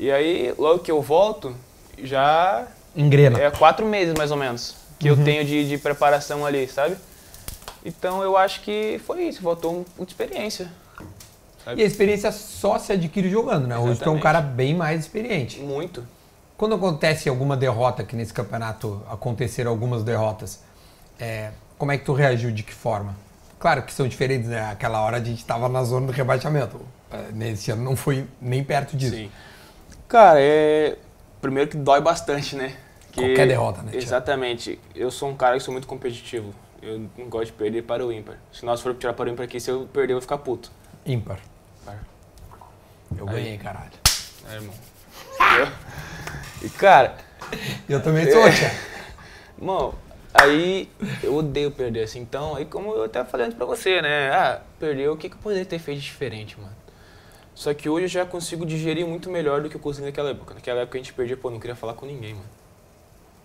E aí, logo que eu volto, já Engrena. é quatro meses mais ou menos que Uhum. eu tenho de, de preparação ali, sabe? Então eu acho que foi isso, faltou um, muita experiência. E a experiência só se adquire jogando, né? Hoje tu é um Exatamente. cara bem mais experiente. Muito. Quando acontece alguma derrota, que nesse campeonato aconteceram algumas derrotas, é, como é que tu reagiu? De que forma? Claro que são diferentes, né? Aquela hora a gente estava na zona do rebaixamento. É, Nesse ano não foi nem perto disso. Sim. Cara, é. Primeiro que dói bastante, né? Que- Qualquer derrota, né, Thiago? Exatamente. Eu sou um cara que sou muito competitivo. Eu não gosto de perder para o ímpar. Se nós for tirar para o ímpar aqui, se eu perder, eu vou ficar puto. Ímpar. Par. Eu Aí. ganhei, caralho. É, irmão. Entendeu? E, cara, Eu também sou, tia. Mano, aí eu odeio perder assim. Então, aí como eu até falei antes pra você, né? Ah, perdeu, o que, que eu poderia ter feito diferente, mano? Só que hoje eu já consigo digerir muito melhor do que eu consegui naquela época. Naquela época a gente perdia, pô, não queria falar com ninguém, mano.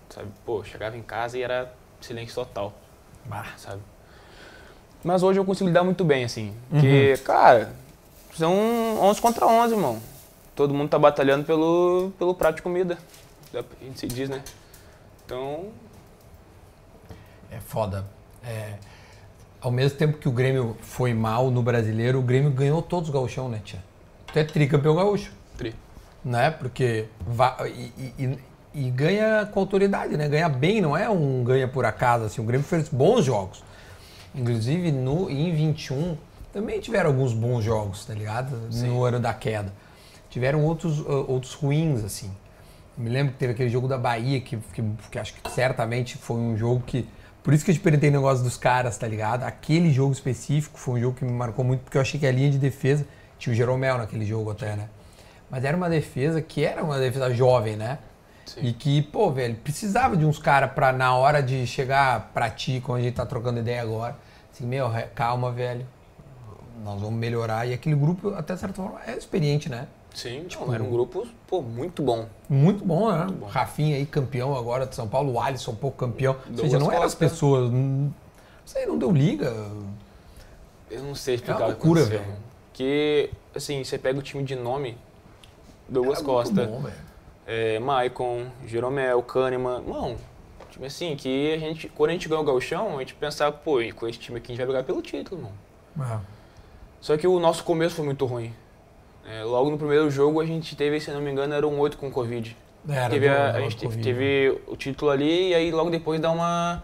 Sabe? Pô, chegava em casa e era silêncio total, Bah. sabe? Mas hoje eu consigo lidar muito bem, assim. Porque, cara, são 11 contra 11, irmão. Todo mundo tá batalhando pelo, pelo prato de comida. A gente se diz, né? Então, É foda. É, ao mesmo tempo que o Grêmio foi mal no brasileiro, o Grêmio ganhou todos os gauchão, né, tia? Tu é tricampeão gaúcho, tri. né? Porque e, e- e- ganha com autoridade, né? Ganha bem, não é um ganha por acaso, assim. O Grêmio fez bons jogos. Inclusive, no, em 21, também tiveram alguns bons jogos, tá ligado? No ano da queda. Tiveram outros, uh, outros ruins, assim. Eu me lembro que teve aquele jogo da Bahia, que, que, que acho que certamente foi um jogo que. Por isso que eu te perguntei o negócio dos caras, tá ligado? Aquele jogo específico foi um jogo que me marcou muito, porque eu achei que a linha de defesa. Tinha o Jeromel naquele jogo até, né? Mas era uma defesa que era uma defesa jovem, né? Sim. E que, pô, velho, precisava de uns caras pra, na hora de chegar pra ti, como a gente tá trocando ideia agora, assim, meu, calma, velho. Nós vamos melhorar. E aquele grupo, até certa forma, é experiente, né? Sim, Tipo, não, era um grupo, pô, muito bom. Muito bom, né? bom. Rafinha aí, campeão agora de São Paulo, o Alisson, um pouco campeão. Ou seja, Douglas não eram as Costa. pessoas. Não sei, não deu liga. Eu não sei explicar É uma loucura, velho. Mano. Que, assim, você pega o time de nome, Douglas Era muito Costa, bom, é, Maicon, Jeromel, Kahneman, não, time assim, que a gente, quando a gente ganhou o Gauchão, a gente pensava, pô, e com esse time aqui a gente vai brigar pelo título, mano. Ah, Só que o nosso começo foi muito ruim. É, logo no primeiro jogo a gente teve, se não me engano, era um 8 com Covid. Era, teve a, a gente teve, teve o título ali e aí logo depois dá uma.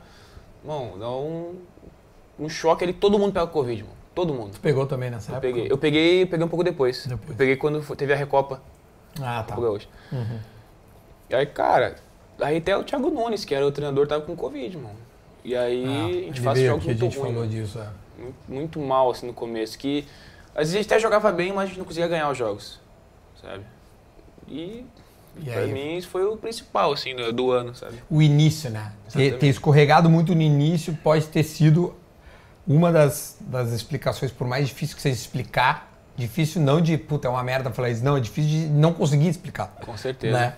Bom, dá um. Um choque ali, todo mundo pega Covid, mano. Todo mundo. Tu pegou também nessa Eu época? peguei, eu peguei, peguei um pouco depois. Depois. Peguei quando teve a Recopa Ah, tá. Gaúcha. Uhum. E aí, cara, aí até o Thiago Nunes, que era o treinador, tava com Covid, mano. E aí Ah, a gente faz jogos aqui, a muito gente ruins. falou mano. disso, é. Muito, muito mal, assim, no começo. Que às vezes a gente até jogava bem, mas a gente não conseguia ganhar os jogos, sabe? E, E pra aí? mim isso foi o principal, assim, do, do ano, sabe? O início, né? Ter, ter escorregado muito no início pode ter sido uma das, das explicações, por mais difícil que seja explicar. Difícil não de, puta, é uma merda falar isso. Não, é difícil de não conseguir explicar. Com certeza. né?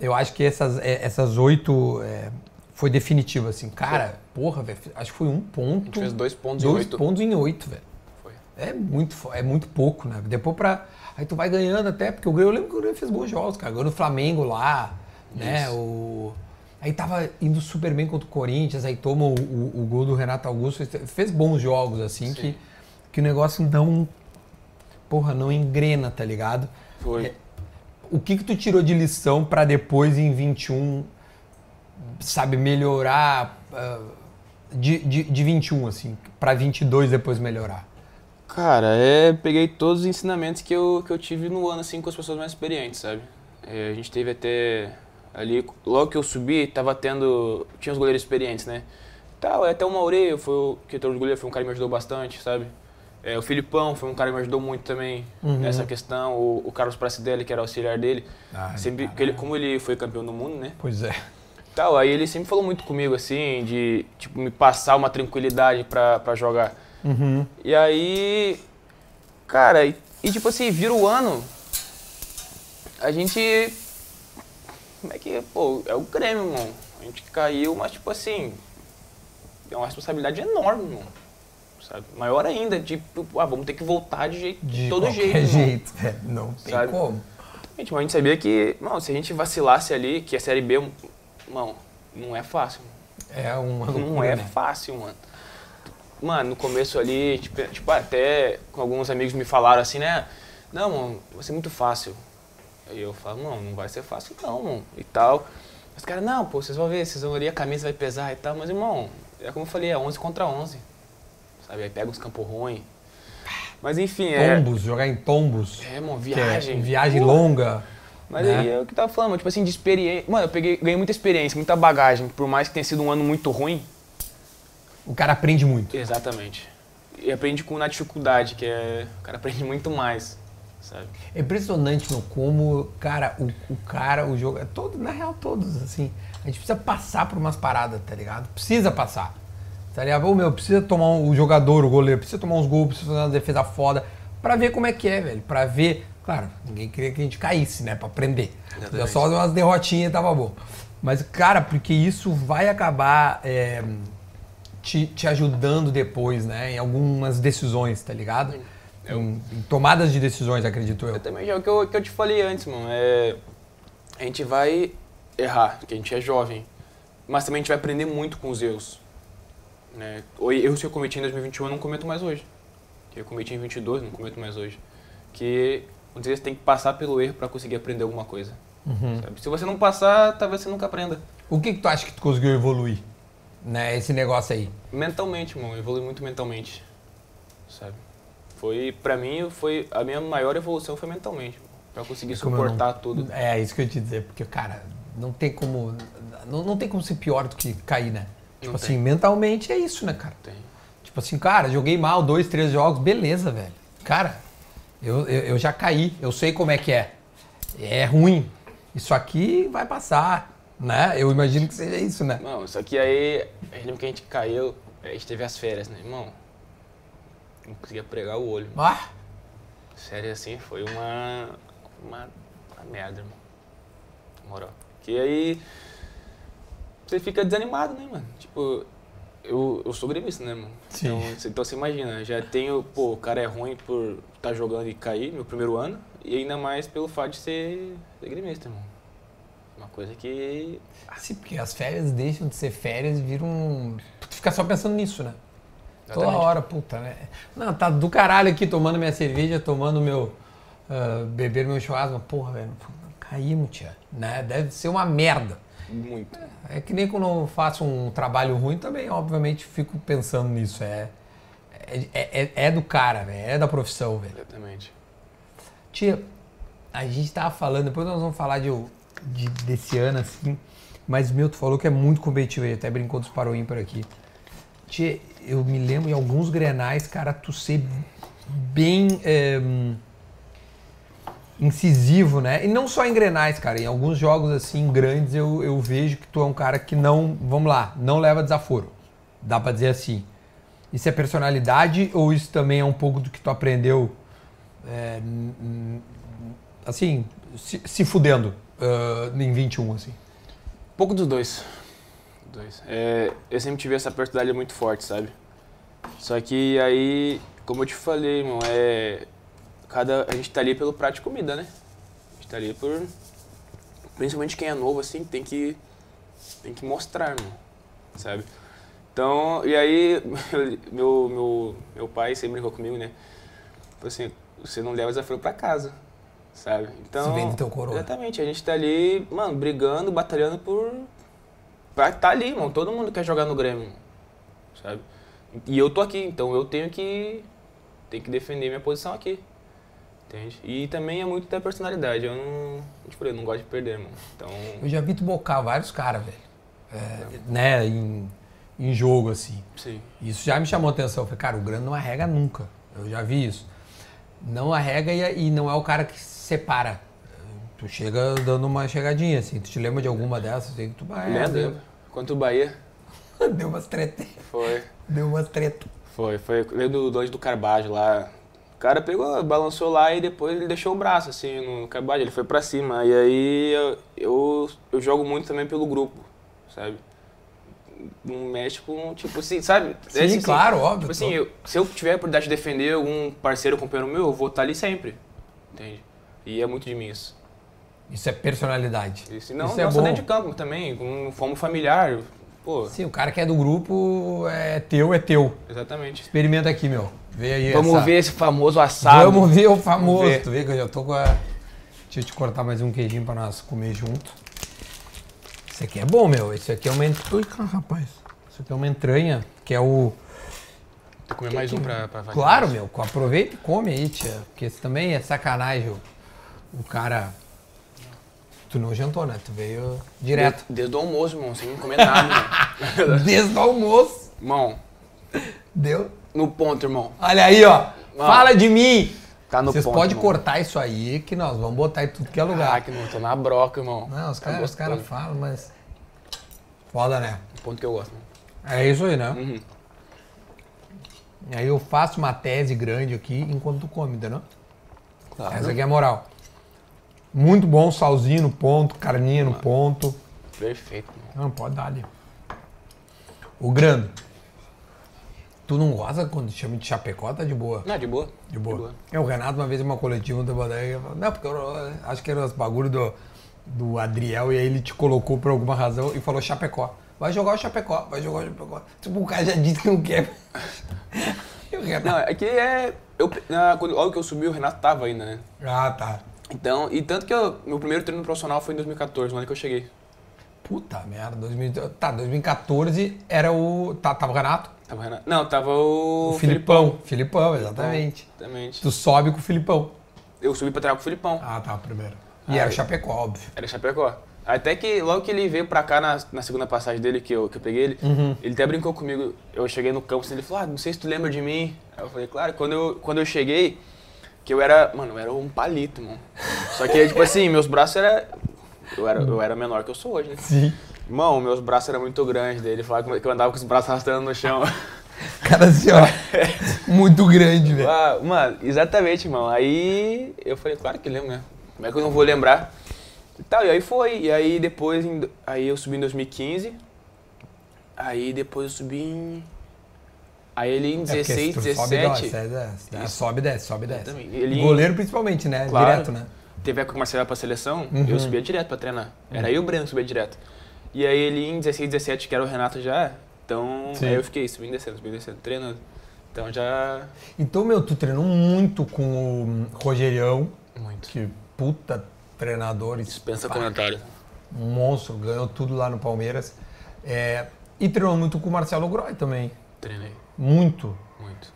Eu acho que essas, é, essas oito é, foi definitivo, assim. Cara, porra, velho, acho que foi um A gente ponto. fez dois pontos dois em oito. pontos em oito, velho. Foi. É muito, é muito pouco, né? Depois pra. Aí tu vai ganhando até, porque o Grêmio, eu lembro que o Grêmio fez bons jogos, cara. Ganhou no Flamengo lá, né? Isso. O... Aí tava indo super bem contra o Corinthians, aí toma o, o- o gol do Renato Augusto. fez- bons jogos, assim, Sim. que, que o negócio não. Porra, não engrena, tá ligado? Foi. É, O que que tu tirou de lição pra depois em 21, sabe, melhorar ah, de, de, de 21, assim, pra 22 depois melhorar? Cara, é, peguei todos os ensinamentos que eu, que eu tive no ano, assim, com as pessoas mais experientes, sabe? É, a gente teve até, ali, logo que eu subi, tava tendo, tinha os goleiros experientes, né? Tal, até o Maurei, foi o que o goleiro foi um cara que me ajudou bastante, sabe? É, o Filipão foi um cara que me ajudou muito também Uhum. nessa questão. O, o Carlos Pracidelli, que era auxiliar dele, Ai, sempre, caralho. que ele, como ele foi campeão do mundo, né? Pois é. Tal, aí ele sempre falou muito comigo, assim, de, tipo, me passar uma tranquilidade pra, pra jogar. Uhum. E aí, cara, e, e tipo assim, vira o ano, a gente. Como é que, pô, é o Grêmio, irmão. A gente caiu, mas tipo assim, é uma responsabilidade enorme, irmão. Sabe? Maior ainda, tipo, ah, vamos ter que voltar de jeito, de, De todo jeito, jeito, velho. Não tem Sabe? como. Gente, mas a gente sabia que, não, se a gente vacilasse ali, que a Série B, irmão, não é fácil. É uma Não loucura, é né? fácil, mano. Mano, no começo ali, tipo, tipo, até com alguns amigos me falaram assim, né? Não, mano, vai ser muito fácil. Aí eu falo, não, não vai ser fácil não, mano, e tal. Os caras, não, pô, vocês vão ver, vocês vão ali, a camisa vai pesar e tal. Mas, irmão, é como eu falei, é 11 contra 11. Sabe, aí pega uns campos ruins. Mas, enfim, é... Tombos, jogar em tombos. É, mano, que é viagem. viagem Pô, longa. Mas né? aí é o que eu tava falando, tipo assim, de experiência. Mano, eu peguei, ganhei muita experiência, muita bagagem. Por mais que tenha sido um ano muito ruim, O cara aprende muito. Exatamente. E aprende com na dificuldade, que é. O cara aprende muito mais, sabe? É impressionante, meu, como, cara, o, o cara, o jogo. é Todo, na real, todos, assim. A gente precisa passar por umas paradas, tá ligado? Precisa passar. Tá ligado? Ô, meu, precisa tomar um, o jogador, o goleiro, precisa tomar uns gols, precisa fazer uma defesa foda. Pra ver como é que é, velho. Pra ver. Claro, ninguém queria que a gente caísse, né? Pra aprender. Exatamente. Só umas derrotinhas e tava bom. Mas, cara, porque isso vai acabar. é, te, te ajudando depois, né? Em algumas decisões, tá ligado? Em, em tomadas de decisões, acredito eu. Eu também, é o que eu, que eu te falei antes, mano. É, a gente vai errar, porque a gente é jovem. Mas também a gente vai aprender muito com os erros. Né? Erros que eu cometi em 2021 eu não cometo mais hoje. Que eu cometi em 22 não cometo mais hoje. Que muitas vezes tem que passar pelo erro pra conseguir aprender alguma coisa. sabe? Se você não passar, talvez você nunca aprenda. O que, que tu acha que tu conseguiu evoluir? Né, esse negócio aí. Mentalmente, mano, eu evolui muito mentalmente, sabe? Foi, pra mim, foi a minha maior evolução foi mentalmente, pra conseguir eu não- suportar tudo. É, isso que eu ia te dizer, porque, cara, não tem como. Não, não tem como ser pior do que cair, né? Tipo Não assim, tem. mentalmente é isso, né, cara? Tem. Tipo assim, cara, joguei mal dois, três jogos, beleza, velho. Cara, eu, eu, eu já caí, eu sei como é que é. É ruim. Isso aqui vai passar, né? Eu imagino que seja isso, né? Não, só que aí, eu lembro que a gente caiu, a gente teve as férias, né, irmão? Não conseguia pregar o olho. Ah, Sério, assim, foi uma, uma, uma merda, irmão. Moral. Que aí, você fica desanimado, né, mano? Tipo, eu, eu sou gremista, né, mano? Sim. Então, você- então você imagina, já tenho, pô, o cara é ruim por estar jogando e cair, meu primeiro ano, e ainda mais pelo fato de ser, ser gremista, irmão. Uma coisa que sim, porque as férias deixam de ser férias e viram. Tu fica só pensando nisso, né? Toda Exatamente. hora, puta, né? Não, tá do caralho aqui tomando minha cerveja, tomando meu. ah, beber meu churrasco. Porra, velho, caímos, tia. Né? Deve ser uma merda. Muito. É que nem quando eu faço um trabalho ruim também, obviamente, fico pensando nisso. É, é, é, é do cara, velho. É da profissão, velho. Exatamente. Tia, a gente tava falando, depois nós vamos falar de, de- desse ano, assim, mas, meu, tu falou que é muito competitivo, ele até brincou dos Paro Ímpar aqui. Tia, eu me lembro em alguns grenais, cara, tu ser bem eh, incisivo, né? E não só em grenais, cara, em alguns jogos, assim, grandes, eu, eu vejo que tu é um cara que não, vamos lá, não leva desaforo. Dá pra dizer assim. Isso é personalidade ou isso também é um pouco do que tu aprendeu é, assim, se, se fudendo ah, em 21, assim. Pouco dos dois. Dois. É, eu sempre tive essa personalidade muito forte, sabe? Só que aí, como eu te falei, irmão, é. Cada, a gente tá ali pelo prato de comida, né? A gente tá ali por. Principalmente quem é novo, assim, tem que. Tem que mostrar, irmão. Sabe? Então, e aí, meu, meu, meu pai sempre brincou comigo, né? Falou assim: você não leva desafio pra casa, sabe? Então. Você vende teu coroa. Exatamente, a gente tá ali, mano, brigando, batalhando por. Pra tá ali, irmão. Todo mundo quer jogar no Grêmio, sabe? E eu tô aqui, então eu tenho que. Tenho que defender minha posição aqui. Entende? E também é muito da personalidade. Eu não. Tipo, eu não gosto de perder, mano. Então. Eu já vi tu bocar vários caras, velho. É, né, em, em jogo, assim. Sim. Isso já me chamou a atenção. Eu falei, cara, o grande não arrega nunca. Eu já vi isso. Não arrega e, e não é o cara que separa. Tu chega dando uma chegadinha, assim. Tu te lembra de alguma dessas? Assim, que tu, é, Lembra? Quanto o Bahia? deu, umas treta. Foi. Deu umas treta. Foi, foi. Lembro do longe do Carbajo lá. O cara pegou, balançou lá e depois ele deixou o braço assim no Carbajo, ele foi pra cima. E aí eu, eu, eu jogo muito também pelo grupo, sabe? Não mexe com, tipo assim, sabe? Sim, É assim, claro, óbvio. Tipo assim, eu- se eu tiver a oportunidade de defender algum parceiro, companheiro meu, eu vou estar ali sempre. Entende? E é muito de mim isso. Isso é personalidade. Isso, não, Isso é só bom. dentro de campo também, com fomos familiar. Pô, Sim, o cara que é do grupo é teu, é teu. exatamente. Experimenta aqui, meu. Vê aí Vamos essa- ver esse famoso assado. Vamos ver o famoso. Vamos ver. Tu vê que eu já tô com a. Deixa eu te cortar mais um queijinho pra nós comer junto. Esse aqui é bom, meu. Esse aqui é uma entranha. Ui, cara, rapaz. Isso aqui é uma entranha, que é o. Vou comer mais um pra, pra. Claro, meu. Aproveita e come aí, tia. Porque esse também é sacanagem. O, o cara. Tu não jantou, né? Tu veio direto. Desde, desde o almoço, irmão, sem comer nada, irmão. Desde o almoço. irmão, Deu. no ponto, irmão. Olha aí, ó. Fala de mim. Tá no Vocês ponto. podem cortar isso aí que nós vamos botar em tudo que é lugar. Caraca, irmão, tô na broca, irmão. Não, os Tá caras cara falam, mas. Foda, né? No ponto que eu gosto, irmão. É isso aí, né? Uhum. Aí eu faço uma tese grande aqui enquanto tu come, entendeu? Claro. Essa aqui é a moral. Muito bom, salzinho no ponto, carninha no ponto. Perfeito, irmão. Não, pode dar ali. O grande. Tu não gosta quando te chama de chapecó, tá de boa? Não, de boa. De boa. É, o Renato, uma vez em uma coletiva, ele falou, não, porque eu acho que era os bagulho do, do Adriel, e aí ele te colocou por alguma razão e falou Chapecó. Vai jogar o Chapecó, vai jogar o Chapecó. Tipo, o cara já disse que não quer. Renato. Não, é que é. Eu, na, quando, logo que eu subi, o Renato tava ainda, né? Ah, tá. Então, e tanto que eu, meu primeiro treino profissional foi em 2014, no ano que eu cheguei. Puta merda, 2000, tá, 2014 era o. Tá, tava o Renato? Tava o Renato. Não, tava o. O Filipão. Filipão, exatamente. Exatamente. Tu sobe com o Filipão. Eu subi pra treinar com o Filipão. Ah, tá, primeiro. E Ah, era o Chapecó, óbvio. Era Chapecó. Até que logo que ele veio pra cá na, na segunda passagem dele, que eu, que eu peguei ele, Uhum. ele até brincou comigo. Eu cheguei no campo assim, ele falou, ah, não sei se tu lembra de mim. Aí eu falei, claro, quando eu, quando eu cheguei, que eu era, mano, eu era um palito, mano. Só que, tipo assim, meus braços eram. Eu era, eu era menor que eu sou hoje, né? Sim. Irmão, meus braços eram muito grandes dele. Ele falava que eu andava com os braços arrastando no chão. Cara assim, ó. muito grande, velho. Ah, mano, exatamente, irmão. Aí eu falei, claro que lembro, né? Como é que eu não vou lembrar? E tal, e aí foi. E aí depois, aí eu subi em 2015. Aí depois eu subi em. Aí ele em É porque 16, se tu 17. Sobe, desce, desce, desce. Isso. sobe, desce, sobe, desce. Ele- Goleiro principalmente, né? Claro. Direto, né? Teve época que o Marcelo ia pra seleção, Uhum. eu subia direto pra treinar. Era eu e o Breno que subia direto. E aí ele em 16, 17, que era o Renato já, então Sim. aí eu fiquei subindo, descendo, subindo, descendo, treinando. Então já. Então, meu, tu treinou muito com o Rogerião, Muito. que puta treinador, Dispensa pá, comentário. um monstro, ganhou tudo lá no Palmeiras. É, e treinou muito com o Marcelo Groy também. Treinei. Muito. Muito.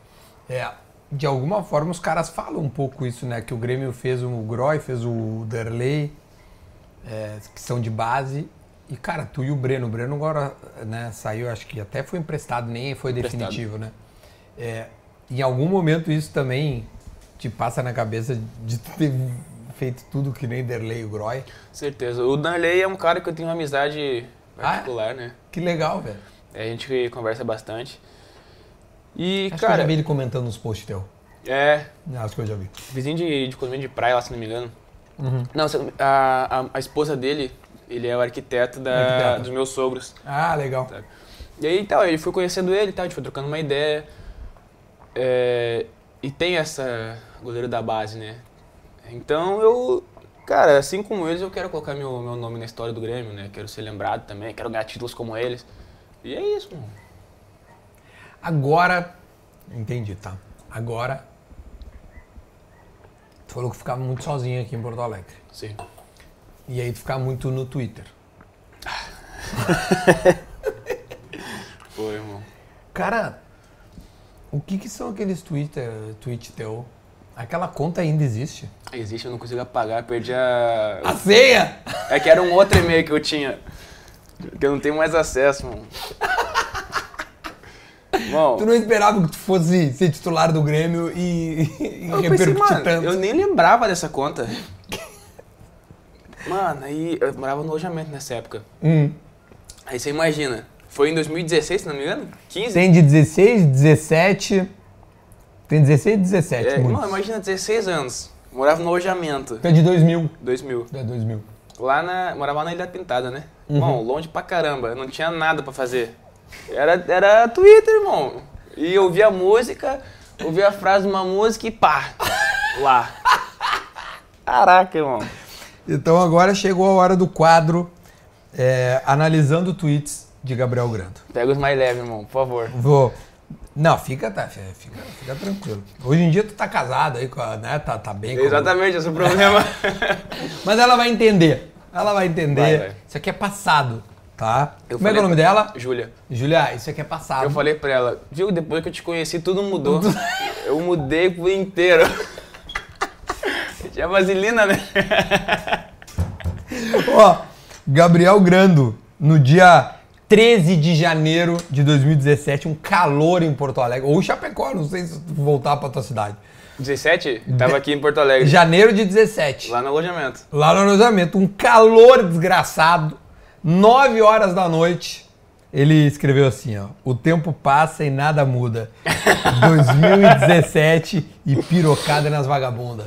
É, de alguma forma os caras falam um pouco isso, né? Que o Grêmio fez o Groy, fez o Derlei, é, que são de base. E, cara, tu e o Breno. O Breno agora né, saiu, acho que até foi emprestado, nem foi Emprestado. definitivo, né? É, em algum momento isso também te passa na cabeça de ter feito tudo que nem Derlei e o Groy. Certeza. O Danley é um cara que eu tenho uma amizade Ah, é? particular, né? Que legal, velho. A gente conversa bastante. E, Acho que eu cara, já vi ele comentando nos posts teu. é. Acho que eu já vi. Vizinho de, de condomínio de praia lá, se não me engano. Uhum. Não, a, a, a esposa dele Ele é o arquiteto, da, Arquiteto. dos meus sogros. Ah, legal. Tá. E aí, então, ele foi conhecendo ele e tal, a gente foi trocando uma ideia. É, e tem essa goleiro da base, né? Então eu, cara, assim como eles, eu quero colocar meu, meu nome na história do Grêmio, né? Quero ser lembrado também, quero ganhar títulos como eles. E é isso, mano. Agora. Entendi, tá. Agora. Tu falou que ficava muito sozinho aqui em Porto Alegre. Sim. E aí tu ficava muito no Twitter. Foi, irmão. Cara, o que, que são aqueles Twitter, tweet teu? Aquela conta ainda existe? Existe, eu não consigo apagar, perdi a. A senha! É que era um outro e-mail que eu tinha. Que eu não tenho mais acesso, mano. Bom, Tu não esperava que tu fosse ser titular do Grêmio e, e eu pensei, repercutir mano, tanto. eu nem lembrava dessa conta. Mano, aí eu morava no alojamento nessa época. Hum. Aí você imagina, foi em 2016, se não me engano? 15? Tem de 16, 17. Tem 16 e 17, É, não, imagina, 16 anos. Morava no alojamento. É de 2000. 2000. Tu é 2000. Lá na. Morava na Ilha Pintada, né? Uhum. Irmão, longe pra caramba. Não tinha nada pra fazer. Era, era Twitter, irmão. E eu ouvia música, ouvia a frase de uma música e pá! Lá. Caraca, irmão. Então agora chegou a hora do quadro é, analisando tweets de Gabriel Grando. Pega os mais leves, irmão, por favor. Vou. Não, fica, tá, fica, fica tranquilo. Hoje em dia tu tá casado aí com a, né? Tá, tá bem com a- Exatamente, esse é o problema. Mas ela vai entender. Ela vai entender. Vai, vai. Isso aqui é passado, tá? Eu Como é que é o nome dela? Júlia. Julia, isso aqui é passado. Eu falei pra ela, viu, depois que eu te conheci, tudo mudou. Eu mudei por inteiro. Tinha vaselina, né? Ó, Gabriel Grando, no dia 13 de janeiro de 2017, um calor em Porto Alegre. Ou Chapecó, não sei se voltar pra tua cidade. 17? Tava aqui em Porto Alegre. Janeiro de 17. Lá no alojamento. Lá no alojamento, um calor desgraçado, 9 horas da noite. Ele escreveu assim, ó: "O tempo passa e nada muda. 2017 e pirocada nas vagabundas."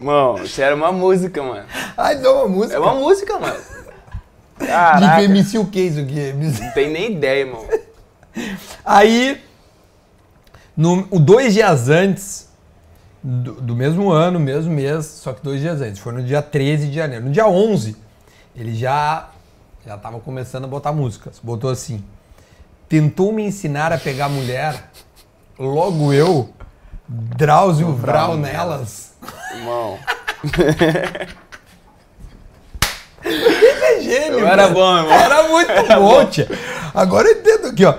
Mano, isso era uma música, mano. Ai, deu uma música. É uma música, mano. De Caraca. MC o que isso aqui? MC. Não tem nem ideia, irmão. Aí, no, dois dias antes do, do mesmo ano, mesmo mês, só que dois dias antes, foi no dia 13 de janeiro. No dia 11, ele já já tava começando a botar músicas. Botou assim: Tentou me ensinar a pegar mulher, logo eu, Drauzio Vral nelas. Irmão. É gênio, Eu era mano. bom, irmão. Era muito bom, tia. Agora eu entendo aqui, ó.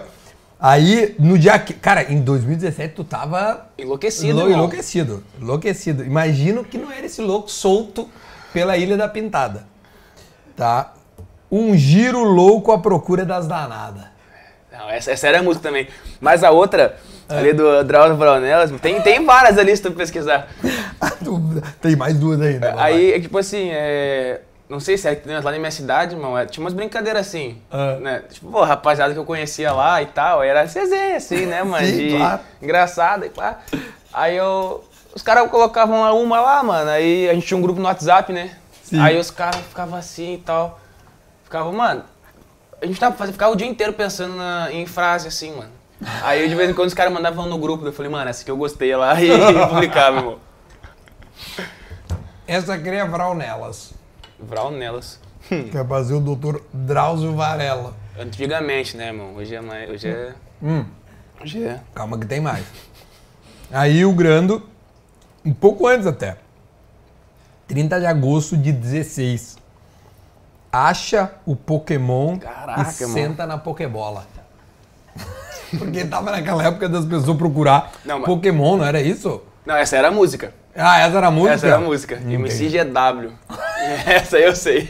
Aí, no dia que. Cara, em 2017 tu tava Enlouquecido, enlouquecido. Enlouquecido. Imagino que não era esse louco solto pela Ilha da Pintada. Tá? Um giro louco à procura das danadas. Não, essa, essa era a música também. Mas a outra, ali do Drauzio Braunellas, tem, tem várias ali se tu pesquisar. Tem mais duas ainda. Aí, é tipo assim, é... Não sei se é que tem lá na minha cidade, irmão, é, tinha umas brincadeiras assim, Ah. né? Tipo, pô, rapaziada que eu conhecia lá e tal, era resenha assim, né, mano? Sim, de claro. engraçada e pá. Aí eu... Os caras colocavam lá uma lá, mano, aí a gente tinha um grupo no WhatsApp, né? Sim. Aí os caras ficavam assim e tal. Ficavam, mano... A gente tava, fazendo- ficava o dia inteiro pensando na- em frase assim, mano. Aí de vez em quando os caras mandavam no grupo, eu falei, mano, essa que eu gostei lá e publicava, irmão. lá. Essa é Vral nelas. Vral nelas. Que é fazer o doutor Drauzio Varela. Antigamente, né, irmão? Hoje é mais. Hoje é. Hum, Hoje é. calma que tem mais. Aí o Grando, um pouco antes até. 30 de agosto de 16. Acha o Pokémon Caraca, e senta na Pokébola. Porque tava naquela época das pessoas procurar Não, mas- Pokémon, não era isso? Não, essa era a música. Ah, essa era a música? Essa era a música. Entendi. MCGW. essa eu sei.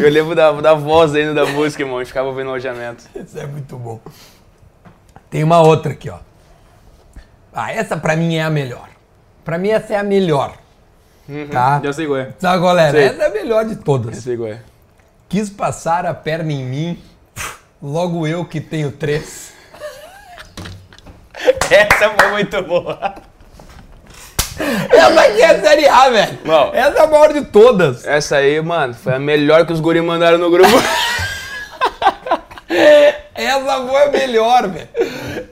eu lembro da, da voz ainda da música, irmão. A gente ficava ouvindo o alojamento. Isso é muito bom. Tem uma outra aqui, ó. Ah, essa pra mim é a melhor. Pra mim essa é a melhor. Tá? Já sei qual é. Sabe qual é? Sei. Essa é a melhor de Já todas. sei qual é. Quis passar a perna em mim, logo eu que tenho três. Essa foi muito boa. Essa aqui é a Série A, velho. Bom. Essa é a maior de todas. Essa aí, mano, foi a melhor que os guri mandaram no grupo. Essa foi a melhor, velho.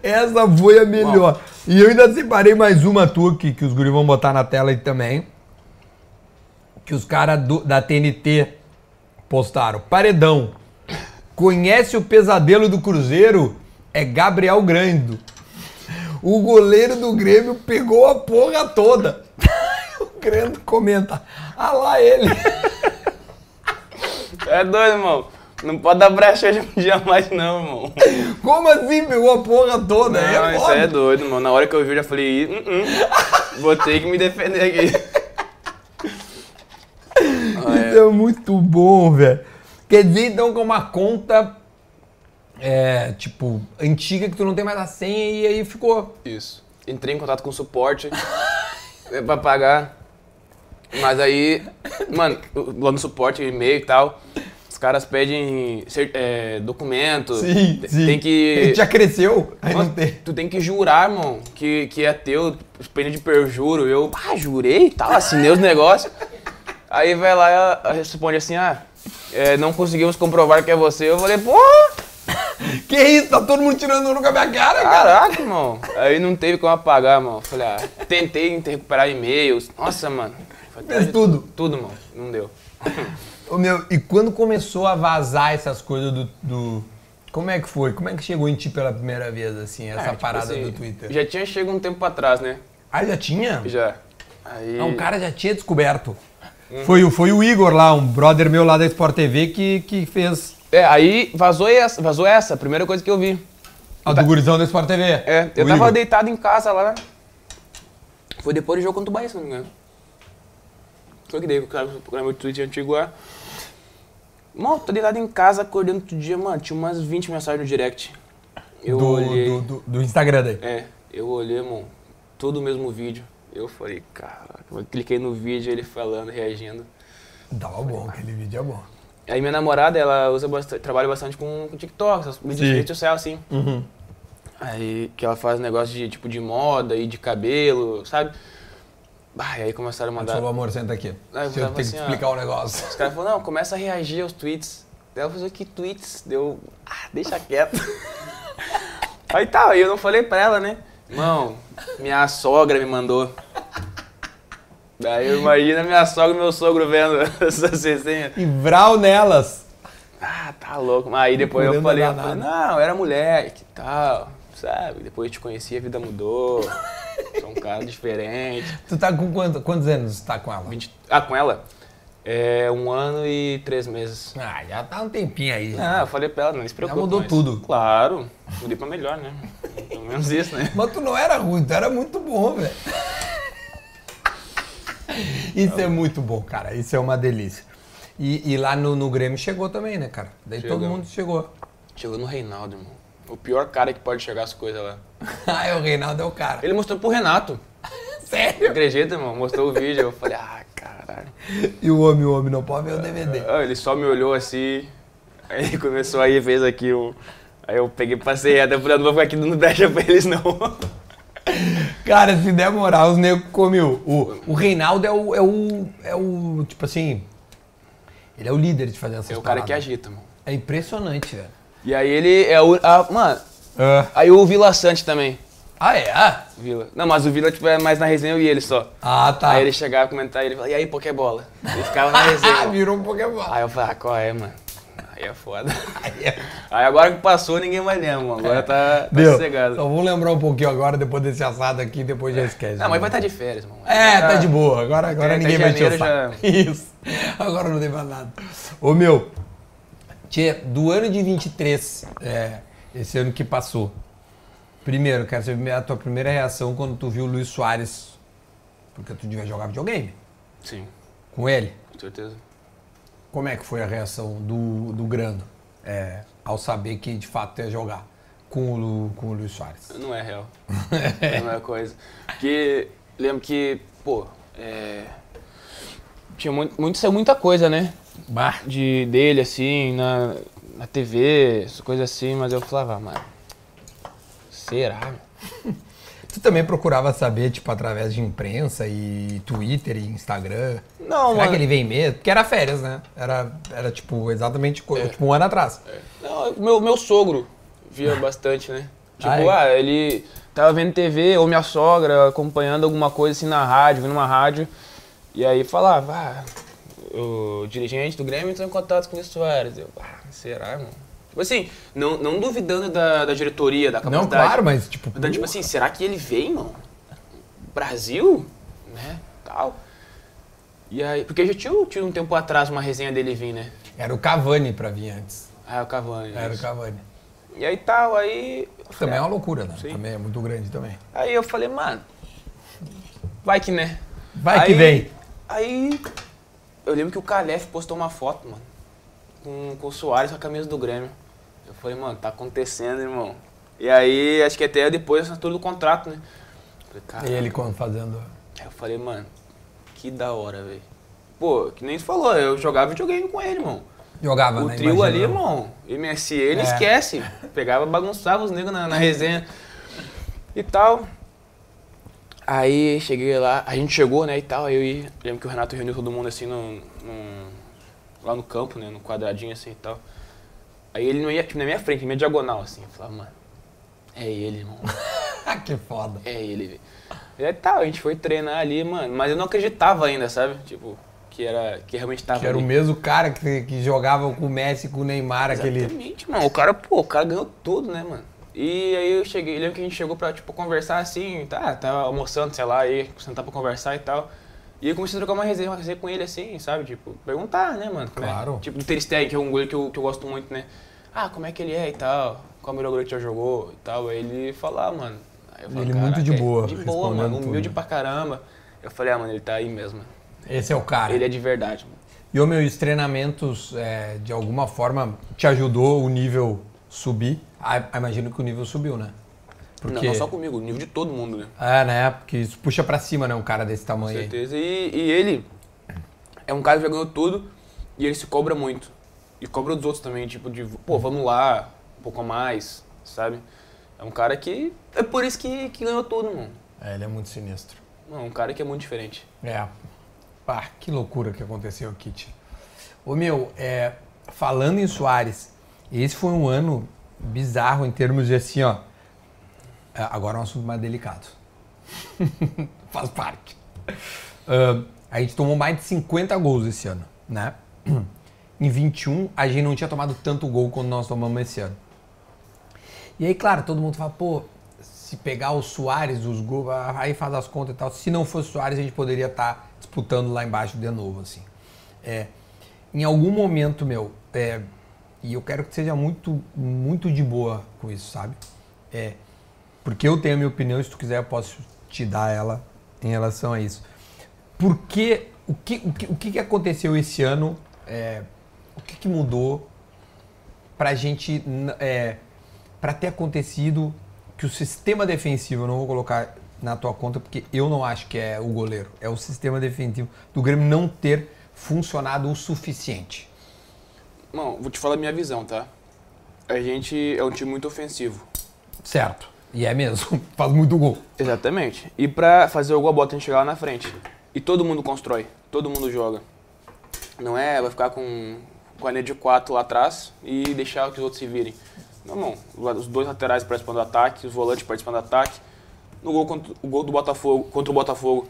Essa foi a melhor. E eu ainda separei mais uma tua que, que os guris vão botar na tela aí também. Que os caras da TNT postaram. Paredão. Conhece o pesadelo do Cruzeiro? É Gabriel Grando. O goleiro do Grêmio pegou a porra toda. o Grando comenta. Ah lá ele. É doido, irmão. Não pode dar brecha hoje em dia mais, não, irmão. Como assim pegou a porra toda? Não, é isso foda. é doido, irmão. Na hora que eu vi, eu já falei, "Hum, hum, vou ter que me defender aqui. Isso é muito bom, velho. Quer dizer, então, que é uma conta, é, tipo, antiga que tu não tem mais a senha e aí ficou. Isso. Entrei em contato com o suporte é pra pagar. Mas aí, mano, lá no suporte, e-mail e tal, os caras pedem é, documento. te- Tem que. Já cresceu? Aí Mano, não tem. Tu tem que jurar, irmão, que, que é teu, pena de perjuro. Eu, ah, jurei e tal, assinei os negócios. Aí vai lá e ela responde assim, ah, é, não conseguimos comprovar que é você. Eu falei, porra, Que isso? Tá todo mundo tirando no com a minha cara, cara? caraca, irmão. Aí não teve como apagar, irmão. Falei, ah, tentei recuperar e-mails. Nossa, mano. Fez tudo. Tudo, mano. Não deu. Ô, meu, e quando começou a vazar essas coisas do, do- Como é que foi? Como é que chegou em ti pela primeira vez, assim, essa Ah, tipo parada assim, do Twitter? Já tinha chegado um tempo atrás, né? Ah, já tinha? Já. Aí... Não, o cara já tinha descoberto. Uhum. Foi, o- foi o Igor lá, um brother meu lá da Sport TV que, que fez. É, aí vazou essa, vazou essa, a primeira coisa que eu vi. A do gurizão da Sport TV. É, eu O tava Igor. deitado em casa lá. Foi depois do jogo contra o Bahia, se não me engano. Foi que daí, o meu tweet antigo lá. Mano, tô deitado em casa, acordando outro dia, mano, tinha umas 20 mensagens no direct. Eu do, olhei. do, do- do Instagram daí. É, eu olhei, mano, todo o mesmo vídeo. Eu falei, caraca, eu cliquei no vídeo, ele falando, reagindo. Tava bom, aquele vídeo é bom. Aí minha namorada, ela usa bastante, trabalha bastante com, com TikTok, essas vídeos de Sim. rede social, assim. Uhum. Aí que ela faz negócio de tipo de moda e de cabelo, sabe? Bah, e aí começaram a mandar. falou, amor, senta aqui. Aí eu eu tenho assim, que explicar o negócio. Os caras falaram, não, começa a reagir aos tweets. Daí ela falou, que tweets? Deu, ah, deixa quieto. aí tá, aí eu não falei pra ela, né? Irmão, minha sogra me mandou. Daí eu imagino minha sogra e meu sogro vendo essas resenhas. E vral nelas. Ah, tá louco. Aí depois eu falei, eu falei, não, era moleque e tal, sabe? Depois eu te conheci, a vida mudou. Sou um cara diferente. Tu tá com quanto- quantos anos tá com ela? 20 Ah, com ela? É um ano e três meses. Ah, já tá um tempinho aí. Ah, eu falei pra ela, não se preocupe. mudou mas- tudo. Claro, mudei pra melhor, né? Pelo menos isso, né? Mas tu não era ruim, tu era muito bom, velho. Isso é muito bom, cara. Isso é uma delícia. E, e lá no, no Grêmio chegou também, né, cara? Daí todo Chegou. mundo chegou. Chegou no Reinaldo, irmão. O pior cara que pode chegar as coisas lá. Ah, o Reinaldo é o cara. Ele mostrou pro Renato. Sério? Acredita, irmão? Mostrou o vídeo. Eu falei, ah, caralho. E o homem, o homem não pode ver o DVD. Ah, Ele só me olhou assim, aí ele começou aí, fez aqui o. Aí eu peguei, passei reto, eu falei, "Eu não vou ficar aqui dando brecha pra eles não. Cara, se der moral, os negros comiam. O, o Reinaldo é o, é o. É o. Tipo assim. Ele é o líder de fazer essas É o cara que agita, mano. É impressionante, velho. E aí ele é o. ah, mano, Ah, aí o Vila Sante também. ah é? Ah, Vila. Não, mas o Vila tipo, é mais na resenha eu e ele só. Ah, tá. Aí ele chegava a comentar, ele falava, e aí, Pokébola? Ele ficava na resenha. Ah, virou um Pokémon. aí eu falava, ah, qual é, mano? Aí é foda. Aí é- Aí agora que passou, ninguém mais lembra. Agora tá, tá sossegado. Só vou lembrar um pouquinho agora, depois desse assado aqui, depois já esquece. Não, mas vai estar de férias, mano. É, tá de boa. Agora, agora ninguém vai janeiro saco. Isso. Agora não tem mais nada. Ô, meu, tchê, do ano de 23, é, esse ano que passou, primeiro, quero saber a tua primeira reação quando tu viu o Luiz Soares, porque tu devia jogar videogame Sim, com ele. com certeza. Como é que foi a reação do, do Grando é, ao saber que de fato ia jogar com o, Lu- com o Luiz Soares? Não é real. não é coisa. Porque lembro que, pô, é, tinha muito, muito, saiu muita coisa, né? Bah. De, dele, assim, na, na TV, coisas assim, mas eu falava, ah, mano, será? Tu também procurava saber, tipo, através de imprensa e Twitter e Instagram? Não, Será mano. que ele vem mesmo? Porque era férias, né? Era, era tipo, exatamente É. tipo, um ano atrás. Não, meu, meu sogro via bastante, né? Tipo, Ah, é? ah, ele tava vendo TV, ou minha sogra acompanhando alguma coisa assim na rádio, vendo uma rádio, e aí falava, ah, o dirigente do Grêmio entrou em contato com o Luiz Soares. Eu, ah, será, irmão? Tipo assim, não, não duvidando da, da diretoria, da Não, capacidade. claro, mas tipo. Mas, tipo assim, será que ele vem, mano? Brasil? Né? Tal. E aí, porque já tinha, tinha um tempo atrás uma resenha dele vir, né? Era o Cavani pra vir antes. Ah, o Cavani. Era o isso. Cavani. E aí tal, aí. falei, Também é uma loucura, né? Sim. Também é muito grande também. Aí eu falei, mano, vai que né? Vai Aí- que vem. Aí eu lembro que o Calef postou uma foto, mano, com, com o Soares com a camisa do Grêmio. Eu falei, mano, tá acontecendo, irmão. E aí, acho que até depois assinatura do contrato, né? Falei, E ele como fazendo. Aí eu falei, mano, que da hora, velho. Pô, que nem você falou, eu jogava videogame com ele, irmão. Jogava, O né? trio Imagina. ali, irmão, ele É. esquece. Pegava, bagunçava os negros na, na resenha e tal. Aí cheguei lá, a gente chegou, né, e tal, aí eu ia, lembro que o Renato reuniu todo mundo assim no, no- lá no campo, né, no quadradinho assim e tal. Aí ele não ia, tipo, na minha frente, na minha diagonal, assim, eu falava, mano, é ele, irmão, que foda. é ele, velho. E aí tal, a gente foi treinar ali, mano, mas eu não acreditava ainda, sabe? Tipo, que era, que realmente tava Que era o ali. mesmo cara que, que jogava com o Messi, com o Neymar, aquele. Exatamente, mano. O cara, pô, o cara ganhou tudo, né, mano? E aí eu cheguei, lembro que a gente chegou pra, tipo, conversar assim, tá, tava almoçando, sei lá, aí sentar pra conversar e tal. E eu comecei a trocar uma resenha, uma resenha com ele assim, sabe? Tipo, perguntar, né, mano? é- Claro. Tipo, do Ter Stegen, que é um goleiro que eu, que eu gosto muito, né? Ah, como é que ele é e tal, qual é o melhor goleiro que já jogou e tal. Aí ele falou, ah, mano. Aí eu Ele "Caraca, muito de é boa, De boa, mano, humilde tudo. pra caramba. Eu falei, ah, mano, ele tá aí mesmo. Esse é o cara. Ele é de verdade, mano. E, ô meu, e os treinamentos, é, de alguma forma, te ajudou o nível subir? Ah, imagino que o nível subiu, né? Não, não só comigo, o nível de todo mundo, né? É, né? Porque isso puxa pra cima, né? Um cara desse Com tamanho aí. certeza. E, e ele é um cara que já ganhou tudo e ele se cobra muito. E cobra dos outros também, tipo, de, pô, vamos lá, um pouco a mais, sabe? É um cara que. É por isso que, que ganhou tudo, mano. É, ele é muito sinistro. Não, um cara que é muito diferente. É. Pá, que loucura que aconteceu, Kit. Ô meu, é, falando em Soares, esse foi um ano bizarro em termos de assim, ó. É, Agora é um assunto mais delicado. Faz parte. Ah, a gente tomou mais de 50 gols esse ano, né? Em 21, a gente não tinha tomado tanto gol quanto nós tomamos esse ano. E aí, claro, todo mundo fala, pô, se pegar o Soares, os gols, ah, aí faz as contas e tal. Se não fosse o Soares, a gente poderia estar disputando lá embaixo de novo, assim. É, em algum momento, meu, é, e eu quero que seja muito, muito de boa com isso, sabe? É, porque eu tenho a minha opinião, se tu quiser eu posso te dar ela em relação a isso. Porque o que, o que, o que que aconteceu esse ano, é, o que, que mudou pra gente, é, pra ter acontecido que o sistema defensivo, eu não vou colocar na tua conta porque eu não acho que é o goleiro, é o sistema defensivo do Grêmio não ter funcionado o suficiente. Bom, vou te falar a minha visão, tá? A gente é um time muito ofensivo. Certo. E é mesmo, faz muito gol. Exatamente. E pra fazer o gol, a bola tem que chegar lá na frente. E todo mundo constrói, todo mundo joga. Não é, vai ficar com, com a linha de quatro lá atrás e deixar que os outros se virem. Não, não. Os dois laterais participando do ataque, os volantes participando do ataque. No gol, contra, o gol do Botafogo, contra o Botafogo,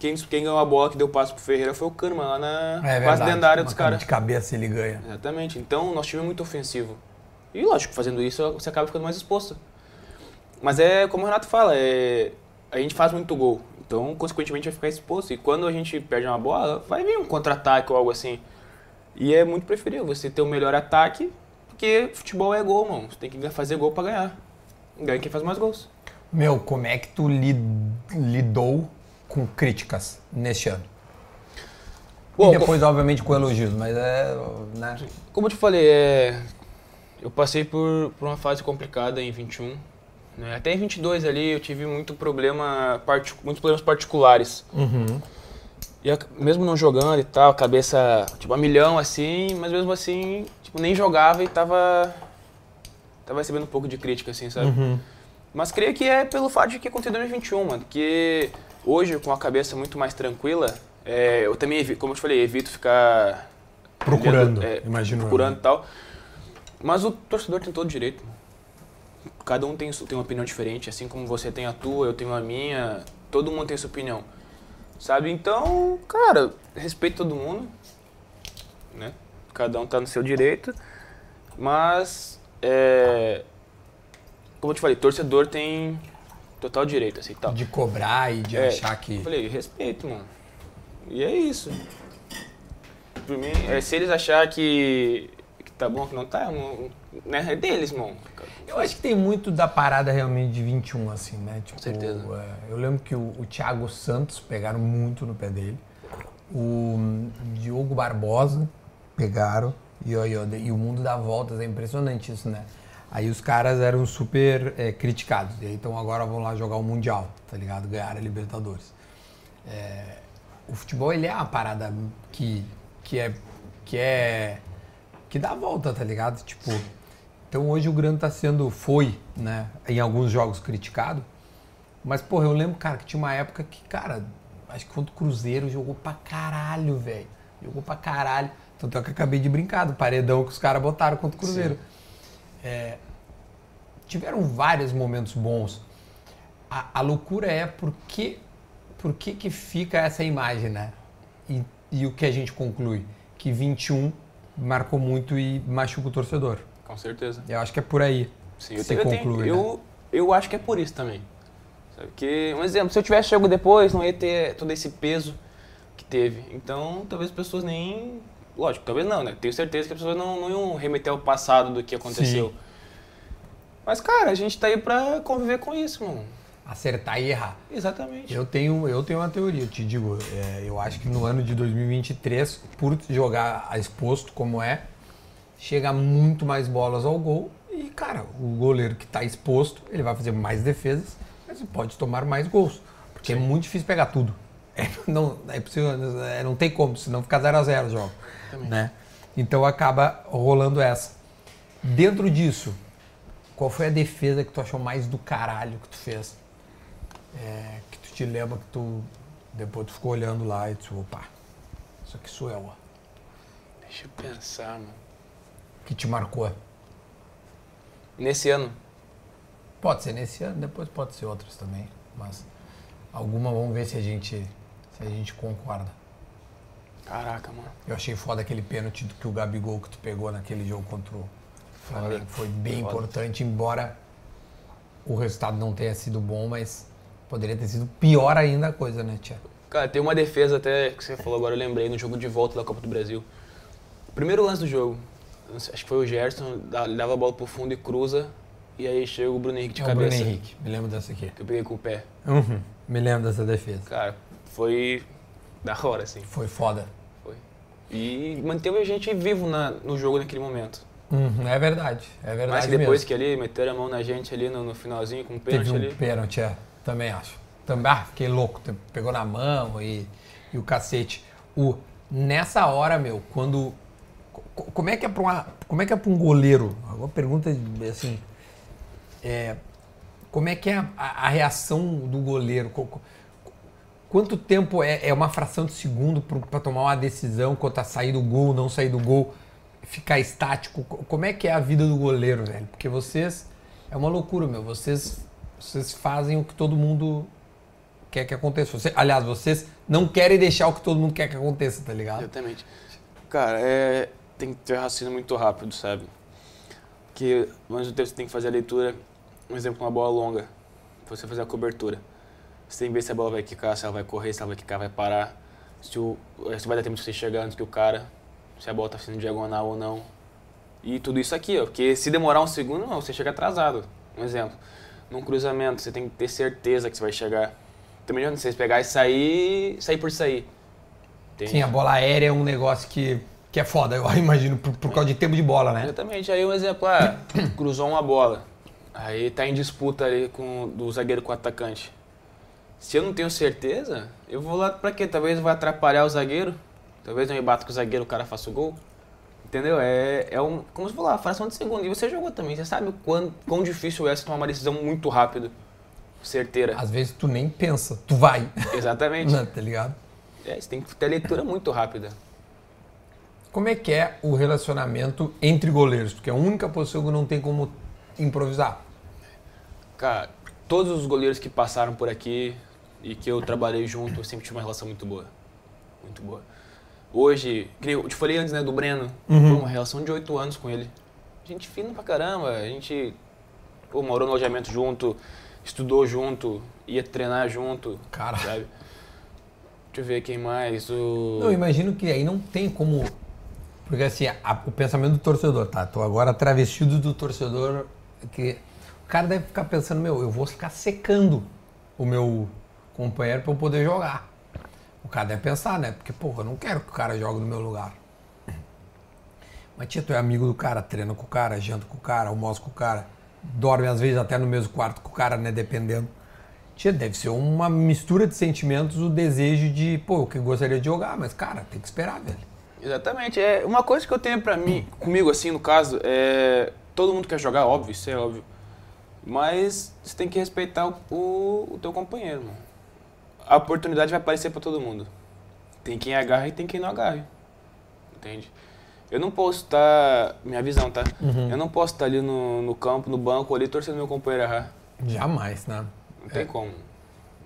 quem, quem ganhou a bola que deu passo pro Ferreira foi o Kahneman lá na quase dentro da área dos É caras. de cabeça ele ganha. Exatamente. Então, nosso time é muito ofensivo. E lógico, fazendo isso, você acaba ficando mais exposto. Mas é como o Renato fala, é, a gente faz muito gol. Então, consequentemente, vai ficar exposto. E quando a gente perde uma bola, vai vir um contra-ataque ou algo assim. E é muito preferível você ter o melhor ataque, porque futebol é gol, mano. Você tem que fazer gol pra ganhar. Ganha quem faz mais gols. Meu, como é que tu li- lidou com críticas neste ano? Bom, e depois, obviamente, com elogios, mas é. Né? Como eu te falei, é, eu passei por, por uma fase complicada em 21. Né? Até em 22 ali eu tive muito problema, muitos problemas particulares. Uhum. E mesmo não jogando e tal, cabeça tipo a milhão assim, mas mesmo assim, tipo, nem jogava e tava tava recebendo um pouco de crítica assim, sabe? Uhum. Mas creio que é pelo fato de que aconteceu em 2021, mano. Que hoje, com a cabeça muito mais tranquila, é, eu também, como eu te falei, evito ficar. Procurando, é, imagino eu, Procurando né? e tal. Mas o torcedor tem todo direito. Cada um tem, tem uma opinião diferente. Assim como você tem a tua, eu tenho a minha. Todo mundo tem sua opinião. Sabe? Então, cara, respeito todo mundo. Né? Cada um tá no seu direito. Mas, é, como eu te falei, torcedor tem total direito, assim, tal. De cobrar e de É, achar que. Eu falei, respeito, mano. E é isso. Por mim, é, se eles achar que, que tá bom, que não tá, não, né, é deles, mano. Eu acho que tem muito da parada realmente de 21, assim, né? Tipo, certeza. é, eu lembro que o, o Thiago Santos pegaram muito no pé dele. O hum, Diogo Barbosa pegaram. E, e, e o mundo dá voltas, é impressionante isso, né? Aí os caras eram super é, criticados. E aí, então agora vão lá jogar o Mundial, tá ligado? Ganhar a Libertadores. É, o futebol, ele é uma parada que, que é... Que é que dá a volta, tá ligado? Tipo, então hoje o Grêmio tá sendo, foi, né, em alguns jogos criticado, mas, porra, eu lembro, cara, que tinha uma época que, cara, acho que contra o Cruzeiro jogou pra caralho, velho. Jogou pra caralho. Tanto é que eu acabei de brincar do paredão que os caras botaram contra o Cruzeiro. É, tiveram vários momentos bons. A, a loucura é por que, por que que fica essa imagem, né? E, e o que a gente conclui? Que 21 marcou muito e machuca o torcedor. Com certeza. Eu acho que é por aí. Sim, eu, Se tenho- eu, tenho- conclui, né? eu, eu acho que é por isso também. Sabe? Que, um exemplo, se eu tivesse chego depois, não ia ter todo esse peso que teve. Então, talvez as pessoas nem. Lógico, talvez não, né? Tenho certeza que as pessoas não, não iam remeter ao passado do que aconteceu. Sim. Mas, cara, a gente tá aí pra conviver com isso, mano. Acertar e errar. Exatamente. Eu tenho, eu tenho uma teoria, eu te digo. é, eu acho que no ano de 2023, por jogar exposto como é, chega muito mais bolas ao gol. E, cara, o goleiro que está exposto, ele vai fazer mais defesas, mas pode tomar mais gols. Porque é muito difícil pegar tudo. É, não, é possível, é, não tem como, senão fica 0 a 0 o jogo. Né? Então acaba rolando essa. Dentro disso, qual foi a defesa que tu achou mais do caralho que tu fez? É, que tu te lembra que tu depois tu ficou olhando lá e tu, opa, isso aqui sou eu, ó. Deixa eu pensar, mano. Que te marcou. Nesse ano, Pode ser nesse ano, depois pode ser outras também, mas alguma vamos ver se a gente se a gente concorda. caraca, mano. Eu achei foda aquele pênalti que o Gabigol que tu pegou naquele jogo contra o Flamengo. Foi bem Foda. importante, embora o resultado não tenha sido bom, mas poderia ter sido pior ainda a coisa, né, Tia? Cara, tem uma defesa até que você falou agora, eu lembrei, no jogo de volta da Copa do Brasil. Primeiro lance do jogo, acho que foi o Gerson, dava a bola pro fundo e cruza, e aí chega o Bruno Henrique de é o cabeça. Bruno Henrique, me lembro dessa aqui. Que eu peguei com o pé. Uhum, me lembro dessa defesa. Cara, foi da hora, assim. Foi foda. Foi. E manteve a gente vivo na- no jogo naquele momento. Uhum, é verdade, é verdade Mas que depois mesmo. que ali meteram a mão na gente ali no, no finalzinho com o Teve pênalti um ali. pênalti, é, também acho. Também, ah, fiquei louco, pegou na mão e, e o cacete. O, nessa hora, meu, quando... co- Como é que é pra, uma, como é que é pra um goleiro? Uma pergunta, assim... É, como é que é a, a- reação do goleiro? Quanto tempo é, é uma fração de segundo para tomar uma decisão quanto a sair do gol, não sair do gol, ficar estático? Co- Como é que é a vida do goleiro, velho? Porque vocês. É uma loucura, meu. Vocês, vocês fazem o que todo mundo quer que aconteça. Você- aliás, vocês não querem deixar o que todo mundo quer que aconteça, tá ligado? Exatamente. Cara, é, tem que ter raciocínio muito rápido, sabe? Porque ao mesmo tempo você tem que fazer a leitura, um exemplo, uma bola longa, pra você fazer a cobertura. Você tem que ver se a bola vai quicar, se ela vai correr, se ela vai quicar, vai parar. Se, o, se vai dar tempo de você chegar antes que o cara, se a bola tá sendo diagonal ou não. E tudo isso aqui, ó. Porque se demorar um segundo, não, você chega atrasado. Um exemplo. Num cruzamento, você tem que ter certeza que você vai chegar. Também não vocês pegar e sair, sair por sair. Entende? Sim, a bola aérea é um negócio que, que é foda, eu imagino, por, por causa de tempo de bola, né? Exatamente. Aí um exemplo, ah, cruzou uma bola. Aí tá em disputa ali com do zagueiro com o atacante. Se eu não tenho certeza, eu vou lá pra quê? Talvez vai atrapalhar o zagueiro. Talvez no rebate com o zagueiro o cara faça o gol. Entendeu? É, é um, como você falou, a fração de segundo. E você jogou também, você sabe o quão, quão difícil é você tomar uma decisão muito rápido, certeira. Às vezes tu nem pensa, tu vai. Exatamente. Não, tá ligado? É, você tem que ter leitura muito rápida. Como é que é o relacionamento entre goleiros? Porque é a única posição que não tem como improvisar. Cara, todos os goleiros que passaram por aqui e que eu trabalhei junto, eu sempre tive uma relação muito boa. Muito boa. Hoje, eu te falei antes, né, do Breno, Uhum. pô, uma relação de oito anos com ele. Gente fina pra caramba, a gente pô, morou no alojamento junto, estudou junto, ia treinar junto, Cara. sabe? Deixa eu ver quem mais, o... Não, eu imagino que aí não tem como. Porque assim, a- o pensamento do torcedor, tá? Tô agora travestido do torcedor que. O cara deve ficar pensando, meu, eu vou ficar secando o meu companheiro pra eu poder jogar. O cara deve pensar, né? Porque, porra, eu não quero que o cara jogue no meu lugar. Mas, tia, tu é amigo do cara, treina com o cara, janta com o cara, almoça com o cara, dorme às vezes até no mesmo quarto com o cara, né? Dependendo. Tia, deve ser uma mistura de sentimentos, o desejo de, pô, eu que gostaria de jogar, mas, cara, tem que esperar, velho. Exatamente. É uma coisa que eu tenho pra mim, comigo assim, no caso, é todo mundo quer jogar, óbvio, isso é óbvio. Mas você tem que respeitar o, o, o teu companheiro, mano. A oportunidade vai aparecer pra todo mundo. Tem quem agarra e tem quem não agarre. Entende? Eu não posso estar, minha visão, tá? Eu não posso estar ali no, no campo, no banco, ali torcendo meu companheiro errar. Jamais, né? Não tem como.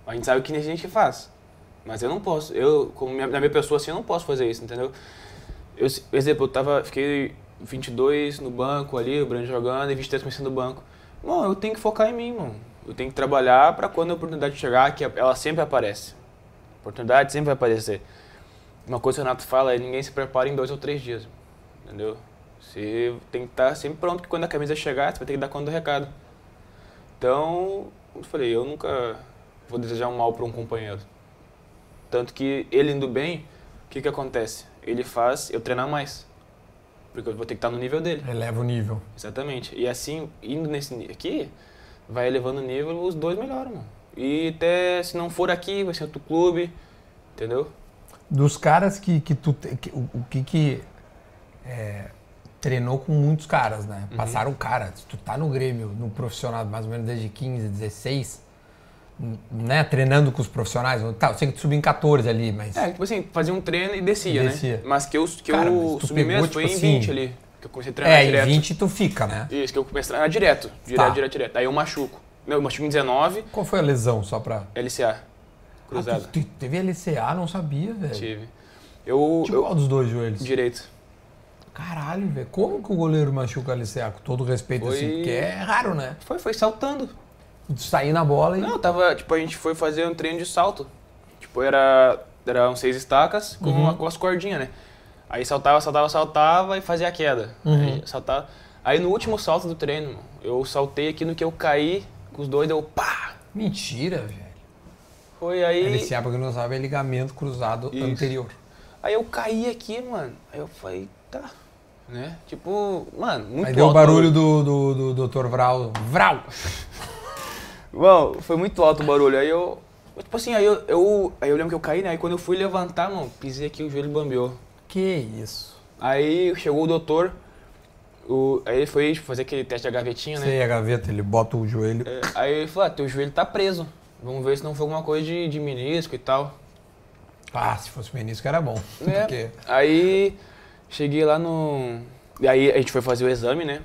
A gente sabe o que a gente faz. Mas eu não posso. Eu, como minha, na minha pessoa assim, eu não posso fazer isso, entendeu? Eu, por exemplo, eu tava, fiquei 22 no banco ali, o Brand jogando, e 23 começando no banco. Mano, eu tenho que focar em mim, mano. Eu tenho que trabalhar pra quando a oportunidade chegar, que ela sempre aparece. A oportunidade sempre vai aparecer. Uma coisa que o Renato fala é ninguém se prepara em dois ou três dias. Entendeu? Você tem que estar sempre pronto, que quando a camisa chegar, você vai ter que dar conta do recado. Então, eu falei, eu nunca vou desejar um mal para um companheiro. Tanto que ele indo bem, o que, que acontece? Ele faz eu treinar mais. Porque eu vou ter que estar no nível dele. Eleva o nível. Exatamente. E assim, indo nesse aqui, vai elevando o nível, os dois melhoram, mano. E até se não for aqui, vai ser outro clube, entendeu? Dos caras que, que tu. que- o, o que que. é, treinou com muitos caras, né? Uhum. Passaram cara. Se tu tá no Grêmio, no profissional, mais ou menos desde 15, 16, n- né? Treinando com os profissionais. Tá, eu sei que tu subiu em 14 ali, mas. É, tipo assim, fazia um treino e descia, Descia. né? Mas que eu, que Cara, eu subi pegou, mesmo tipo foi em assim, 20 ali. Que eu comecei a treinar É, em direto. 20 tu fica, né? Isso, que eu comecei a treinar direto. Direto, Tá. direto, direto. Aí eu machuco. Meu, eu machuco em 19, Qual foi a lesão, só pra. LCA. Ah, Cruzado. tu, tu teve LCA, não sabia, velho. Tive. Eu. Tipo eu qual dos dois joelhos? direito. Caralho, velho. Como que o goleiro machuca a LCA? Com todo respeito, Foi- assim, porque é raro, né? Foi, foi saltando. Sair na bola e. Não, tava. Tipo, a gente foi fazer um treino de salto. Tipo, era. Eram seis estacas com, Uhum. com as cordinhas, né? Aí saltava, saltava, saltava e fazia a queda. Uhum. Aí saltava. Aí no último salto do treino, eu saltei aqui no que eu caí, com os dois, deu pá! Mentira, velho. Foi aí. LCA, pra quem não sabe, é ligamento cruzado Isso. anterior. Aí eu caí aqui, mano. Aí eu falei, tá. Né? Tipo, mano, muito Aí deu o barulho do, do, do Dr. Vral. Vral! Mano, foi muito alto o barulho. Aí eu. Tipo assim, aí eu, eu, aí eu lembro que eu caí, né? Aí quando eu fui levantar, mano, pisei aqui, o joelho bambeou. Que isso? Aí chegou o doutor, o, aí ele foi tipo, fazer aquele teste da gavetinha, né? Sei, a gaveta, ele bota o joelho. É, Aí ele falou, ah, teu joelho tá preso. Vamos ver se não foi alguma coisa de, de menisco e tal. Ah, se fosse menisco era bom. É. Porque Aí cheguei lá no. E aí a gente foi fazer o exame, né?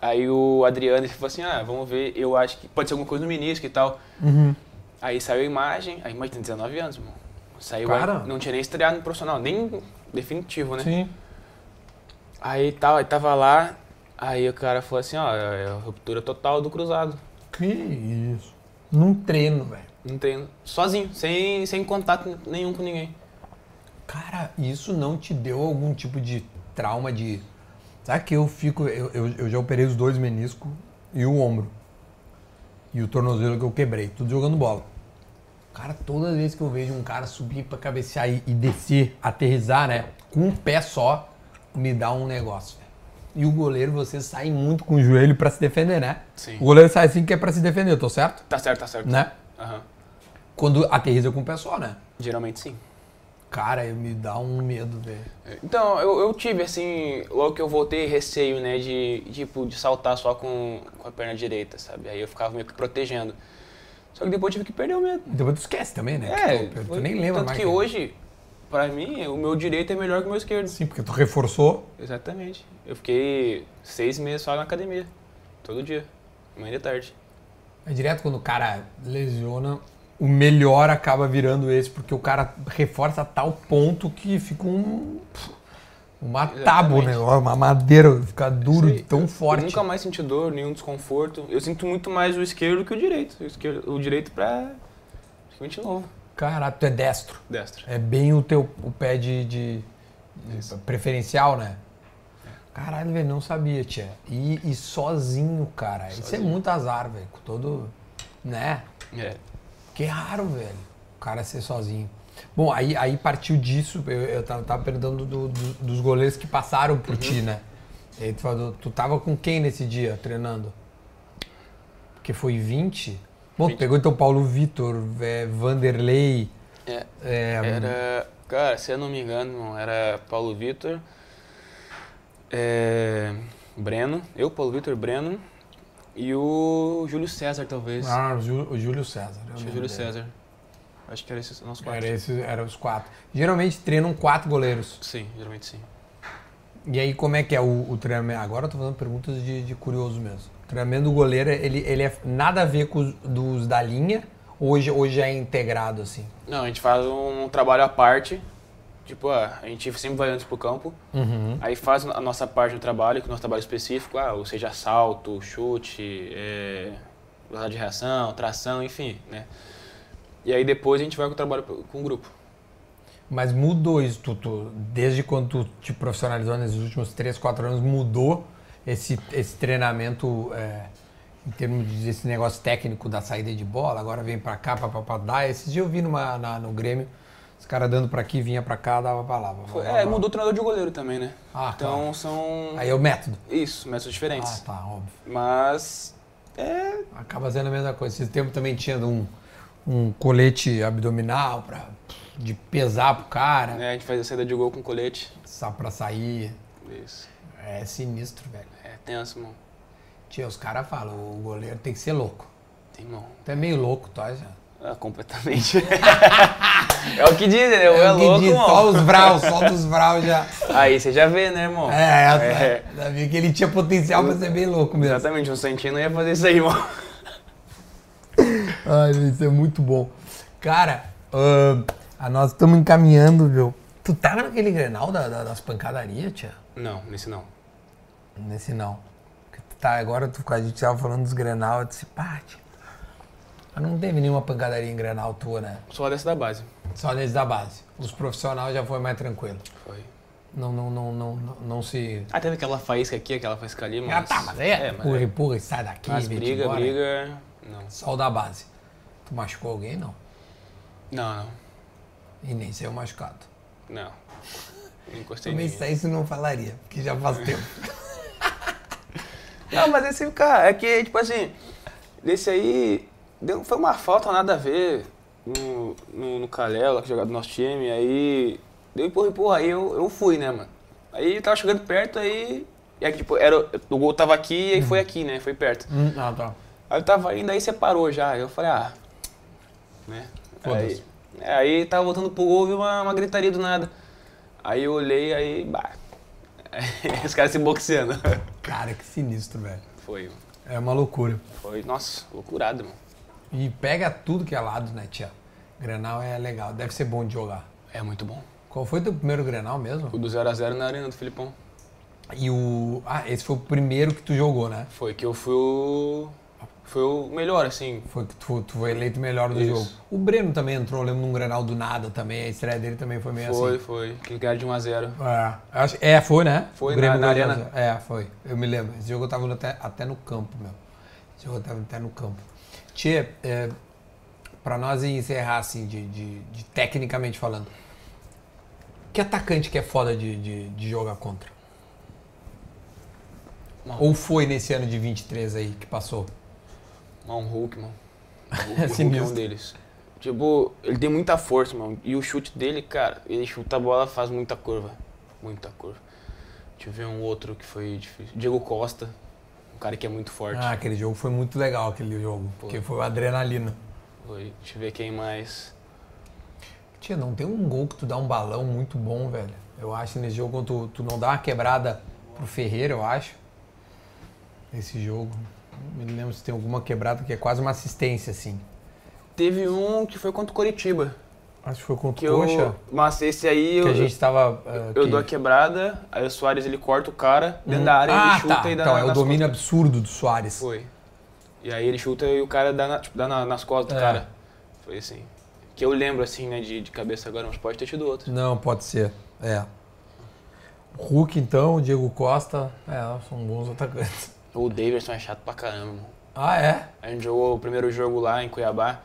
Aí o Adriano falou assim, ah, vamos ver, eu acho que pode ser alguma coisa no menisco e tal. Uhum. Aí saiu a imagem, a imagem tem 19 anos, mano. Saiu Cara. aí, não tinha nem estreado no profissional, nem definitivo, né? Sim. Aí tava, aí tava lá, aí o cara falou assim, ó, é a ruptura total do cruzado. Que isso. Num treino, velho. Não tem. Sozinho, sem, sem contato nenhum com ninguém. Cara, isso não te deu algum tipo de trauma de. Sabe que eu fico. Eu, eu, eu já operei os dois meniscos e o ombro. E o tornozelo que eu quebrei, tudo jogando bola. Cara, toda vez que eu vejo um cara subir pra cabecear e, e descer, aterrizar, né? Com um pé só, me dá um negócio. E o goleiro, você sai muito com o joelho pra se defender, né? Sim. O goleiro sai assim que é pra se defender, tô certo? Tá certo, tá certo. Né? Aham. Quando aterriza com o pé só, né? Geralmente sim. Cara, me dá um medo, velho. Então, eu, eu tive, assim, logo que eu voltei, receio, né, de, tipo, de saltar só com, com a perna direita, sabe? Aí eu ficava meio que protegendo. Só que depois eu tive que perder o medo. Depois tu esquece também, né? É, Que tu, tu nem lembra tanto mais. que hoje, pra mim, o meu direito é melhor que o meu esquerdo. Sim, porque tu reforçou. Exatamente. Eu fiquei seis meses só na academia, todo dia, manhã e tarde. É direto quando o cara lesiona, o melhor acaba virando esse, porque o cara reforça a tal ponto que fica um. Uma tábua, né? Uma madeira, fica duro, aí. tão forte. Eu nunca mais senti dor, nenhum desconforto. Eu sinto muito mais o esquerdo que o direito. O, esquerdo, o direito pra praticamente novo. Caralho, tu é destro. Destro. É bem o teu o pé de, de- de preferencial, né? Caralho, velho, não sabia, tia. E, e sozinho, cara. Isso é Sozinho. muito azar, velho. Com todo. Né? É. Que raro, velho. O cara ser sozinho. Bom, aí, aí partiu disso. Eu, eu tava, tava perguntando do- do- dos goleiros que passaram por ti, né? E aí tu falou, tu tava com quem nesse dia treinando? Porque foi 20. Bom, tu 20. pegou então Paulo Vitor, é, Vanderlei. É. é, Era. Cara, se eu não me engano, era Paulo Vitor, é, Breno, eu, Paulo Vitor, Breno e o Júlio César, talvez. Ah, o Jú- o Júlio César. Acho que lembro Júlio. César. Acho que era esses nossos quatro. Era esses, eram os quatro. Geralmente treinam quatro goleiros. Sim, geralmente sim. E aí, como é que é o, o treinamento? Agora eu tô fazendo perguntas de, de curioso mesmo. O treinamento do goleiro, ele, ele é nada a ver com os dos da linha? Ou hoje, hoje é integrado, assim? Não, a gente faz um trabalho à parte. Tipo, ah, a gente sempre vai antes pro campo. Uhum. Aí faz a nossa parte do trabalho, que é o nosso trabalho específico, ah, ou seja, salto, chute, é, velocidade de reação, tração, enfim, né? E aí depois a gente vai com o trabalho com o grupo. Mas mudou isso, tu, tu- desde quando tu te profissionalizou nesses últimos 3, 4 anos, mudou esse, esse treinamento é, em termos desse negócio técnico da saída de bola, agora vem pra cá, pra dar. Esses dias eu vi numa, na- no Grêmio, os caras dando pra aqui, vinha pra cá, dava pra lá. Foi- é, mudou o treinador de goleiro também, né? Ah, então claro. são. Aí é o método. Isso, métodos diferentes. Ah, tá, óbvio. Mas. É. Acaba sendo a mesma coisa. Esse tempo também tinha um, um colete abdominal pra, de pesar pro cara, né, a gente faz a saída de gol com colete. só pra sair. Isso. É sinistro, velho. É tenso, mano. Tia, os caras falam, o goleiro tem que ser louco. Tem mão. Tu é meio louco, tu acha? Ah, completamente. é o que dizem, né? Eu é, o que louco, diz. Só os Vral, só dos Vral já. Aí você já vê, né, irmão? É. É. Já vi que ele tinha potencial pra ser bem louco mesmo. Exatamente, um Santino ia fazer isso aí, irmão. Ai, isso é muito bom. Cara, ahn, a nós estamos encaminhando, viu? Tu tava naquele Grenal da- da- das pancadarias, tia? Não, nesse não. Nesse não. Porque tu tá, agora tu, a gente tava falando dos Grenal, eu disse, pá, tia. Mas não teve nenhuma pancadaria em Grenal tua, né? Só dessa da base. Só nesse da base. Os profissionais já foi mais tranquilo. Foi. Não, não, não, não, não, não se. Ah, teve aquela faísca aqui, aquela faísca ali, mas... Ah, tá, mas é. É, mas e sai daqui, Mas briga, embora. briga... Não. Só o da base. Tu machucou alguém? Não. Não, não. E nem saiu machucado. Não. Não encostei Também se ninguém. saísse não falaria, porque já faz tempo. Não, mas esse, cara, é que, tipo assim, desse aí, deu, foi uma falta nada a ver no, no, no Calela, que jogava do nosso time, aí deu empurra, empurra, aí eu, eu fui, né, mano. Aí tava chegando perto, aí, e aí, tipo, era, o gol tava aqui e aí foi aqui, né, foi perto. Hum, ah, tá. Aí eu tava indo, aí separou já, aí eu falei, ah, né. Aí, é, aí tava voltando pro gol, vi uma, uma gritaria do nada. Aí eu olhei, aí, bah, os caras se boxeando. Cara, que sinistro, velho. Foi. É uma loucura. Foi, nossa, loucurado, mano. E pega tudo que é lado, né, tia? Grenal é legal, deve ser bom de jogar. É muito bom. Qual foi teu primeiro Grenal mesmo? O do 0x0 na arena do Filipão. E o. Ah, esse foi o primeiro que tu jogou, né? Foi que eu fui o. Foi o melhor, assim. Foi que tu, tu foi eleito melhor do Isso. jogo. O Breno também entrou, lembro num Grenal do nada também. A estreia dele também foi meio Foi, assim. foi. Que ganharam de 1x0. É, é, foi, né? Foi O Grêmio na- na ganhou arena. É, foi. Eu me lembro. Esse jogo eu tava até, até no campo, meu. Esse jogo eu tava até no campo. Tchê, é, pra nós encerrar, assim, de, de- de tecnicamente falando. Que atacante que é foda de, de, de jogar contra? Ou foi nesse ano de 23 aí que passou? Um Hulk, mano. O Hulk, É Hulk é um deles. Tipo, ele tem muita força, mano. E o chute dele, cara, ele chuta a bola, faz muita curva. Muita curva. Deixa eu ver um outro que foi difícil. Diego Costa, cara que é muito forte. Ah, aquele jogo foi muito legal, aquele jogo. Porque foi o adrenalina. Foi. Deixa eu ver quem mais. Tia, não tem um gol que tu dá um balão muito bom, velho. Eu acho nesse jogo quando tu, tu não dá uma quebrada pro Ferreira, eu acho. Esse jogo. Não me lembro se tem alguma quebrada que é quase uma assistência, assim. Teve um que foi contra o Coritiba. Acho que foi contra o eu, Coxa. mas esse aí eu, Que a gente tava. ah, eu que- dou a quebrada, aí o Soares ele corta o cara dentro da área, ah, ele chuta tá. e dá Então, na- é o domínio costas. absurdo do Soares. Foi. E aí ele chuta e o cara dá, na- tipo, dá na- nas costas É. do cara. Foi assim. Que eu lembro assim, né, de, de cabeça agora, mas pode ter tido outro. Não, pode ser. É. Hulk, então, Diego Costa. É, são bons atacantes. O Davidson é chato pra caramba, mano. Ah, é? A gente jogou o primeiro jogo lá em Cuiabá.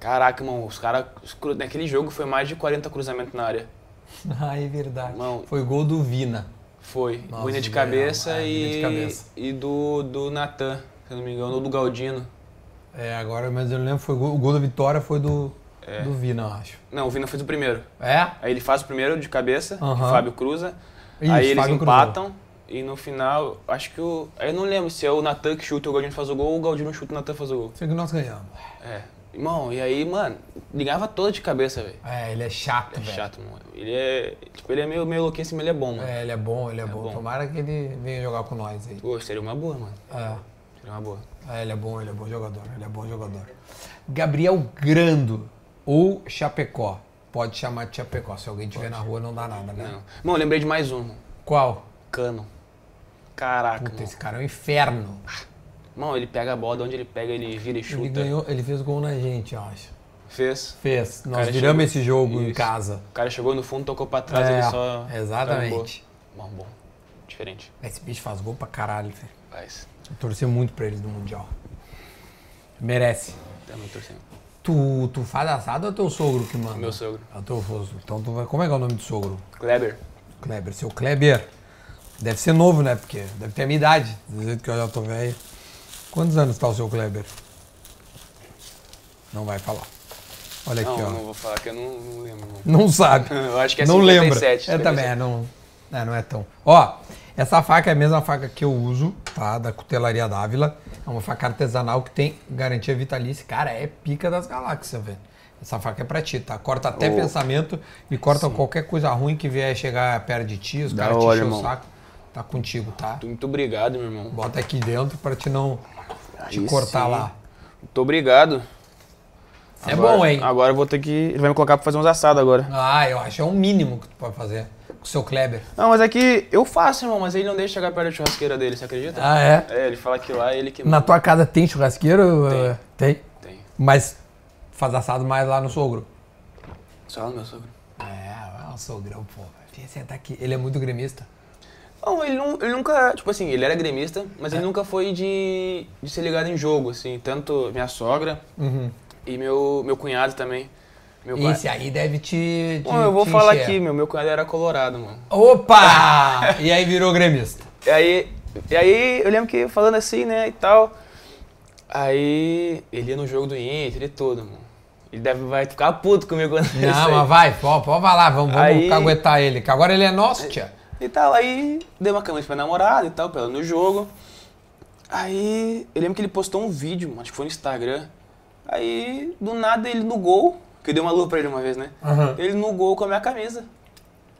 Caraca, mano, os caras. Naquele jogo foi mais de 40 cruzamentos na área. Ah, é verdade. Foi gol do Vina. Foi. Nossa, Vinha de cabeça é, e. de cabeça. E do, do Natan, se eu não me engano, ou do Galdino. É, agora, mas eu não lembro, foi o gol, da vitória foi do, É. do Vina, eu acho. Não, o Vina fez o primeiro. É? Aí ele faz o primeiro de cabeça, o Fábio cruza. Isso, aí eles Fábio cruzou. empatam. E no final, acho que o. Aí eu não lembro se é o Natan que chuta e o Galdino faz o gol ou o Galdino chuta e o Natan faz o gol. Sei que nós ganhamos. É. Irmão, e aí, mano, ligava toda de cabeça, velho. É, ele é chato, É velho. chato, mano. Ele é. Tipo, ele é meio, meio louquinho mas ele é bom, mano. É, ele é bom, ele é, bom. bom. Tomara que ele venha jogar com nós aí. Pô, seria uma boa, mano. É. Seria uma boa. É, ele é bom, ele é bom jogador, ele é bom jogador. Gabriel Grando ou Chapecó. Pode chamar de Chapecó. Se alguém tiver na rua, não dá nada, né? Não. Mano, lembrei de mais um. Qual? Cano. Caraca, Puta, mano. esse cara é um inferno. Mano, ele pega a bola, de onde ele pega, ele vira e chuta. Ele ganhou, ele fez gol na gente, eu acho. Fez. Fez. Nós viramos esse jogo em Isso. casa. O cara chegou no fundo, tocou pra trás, É, ele só. Exatamente. Bom, bom. Diferente. Esse bicho faz gol pra caralho, velho. Faz. Eu torci muito pra eles no Mundial. Merece. Também torcendo. Tu, tu faz assado ou é teu sogro que manda? Meu sogro. É o teu sogro. Então tu vai. Como é que é o nome do sogro? Kleber. Kleber. Seu Kleber. Deve ser novo, né? Porque deve ter a minha idade. Do jeito que eu já tô velho. Quantos anos tá o seu Kleber? Não vai falar. Olha aqui, Não, ó. não vou falar que eu não, não lembro. Não. Não sabe. Eu acho que é não 57. lembra. É 57. também, é, não, é, não é tão. Ó, essa faca é a mesma faca que eu uso, tá? Da Cutelaria Dávila. É uma faca artesanal que tem garantia vitalícia. Cara, é pica das galáxias, velho. Essa faca é pra ti, tá? Corta até Ô. pensamento e corta qualquer coisa ruim que vier chegar perto de ti, os caras te hora, encher o saco. Tá contigo, tá? Muito obrigado, meu irmão. Bota aqui dentro pra te não te Aí cortar sim. lá. Muito obrigado. É Agora- bom, hein? Agora eu vou ter que. Ele vai me colocar pra fazer uns assados agora. Ah, eu acho que é o mínimo que tu pode fazer com o seu Kleber. Não, mas é que eu faço, irmão, mas ele não deixa chegar perto da churrasqueira dele, você acredita? Ah, é? É, ele fala que lá é ele que. Na tua casa tem churrasqueiro? Tem. Eh, Tem. Tem. Mas faz assado mais lá no sogro. Só no meu sogro. É, é o sogrão, pô. Tá aqui. Ele é muito gremista. Não, ele, não, ele nunca. Tipo assim, ele era gremista, mas ele nunca foi de, de ser ligado em jogo, assim. Tanto minha sogra e meu, meu cunhado também. Meu. Esse aí deve te. Bom, eu vou falar encher. aqui, meu, meu cunhado era colorado, mano. Opa! e aí virou gremista. E aí, e aí eu lembro que falando assim, né, e tal. Aí ele ia no jogo do Inter e tudo, mano. Ele deve, vai ficar puto comigo quando Não, mas vai, pode, pode vai lá, vamos, vamos Aí- caguetar ele. Que agora ele é nosso, tia. E tal, aí dei uma camisa pra namorada e tal, pra ela no jogo. Aí eu lembro que ele postou um vídeo, acho que foi no Instagram. Aí, do nada, ele no gol, que eu dei uma luva pra ele uma vez, né? Aham. Ele no gol com a minha camisa.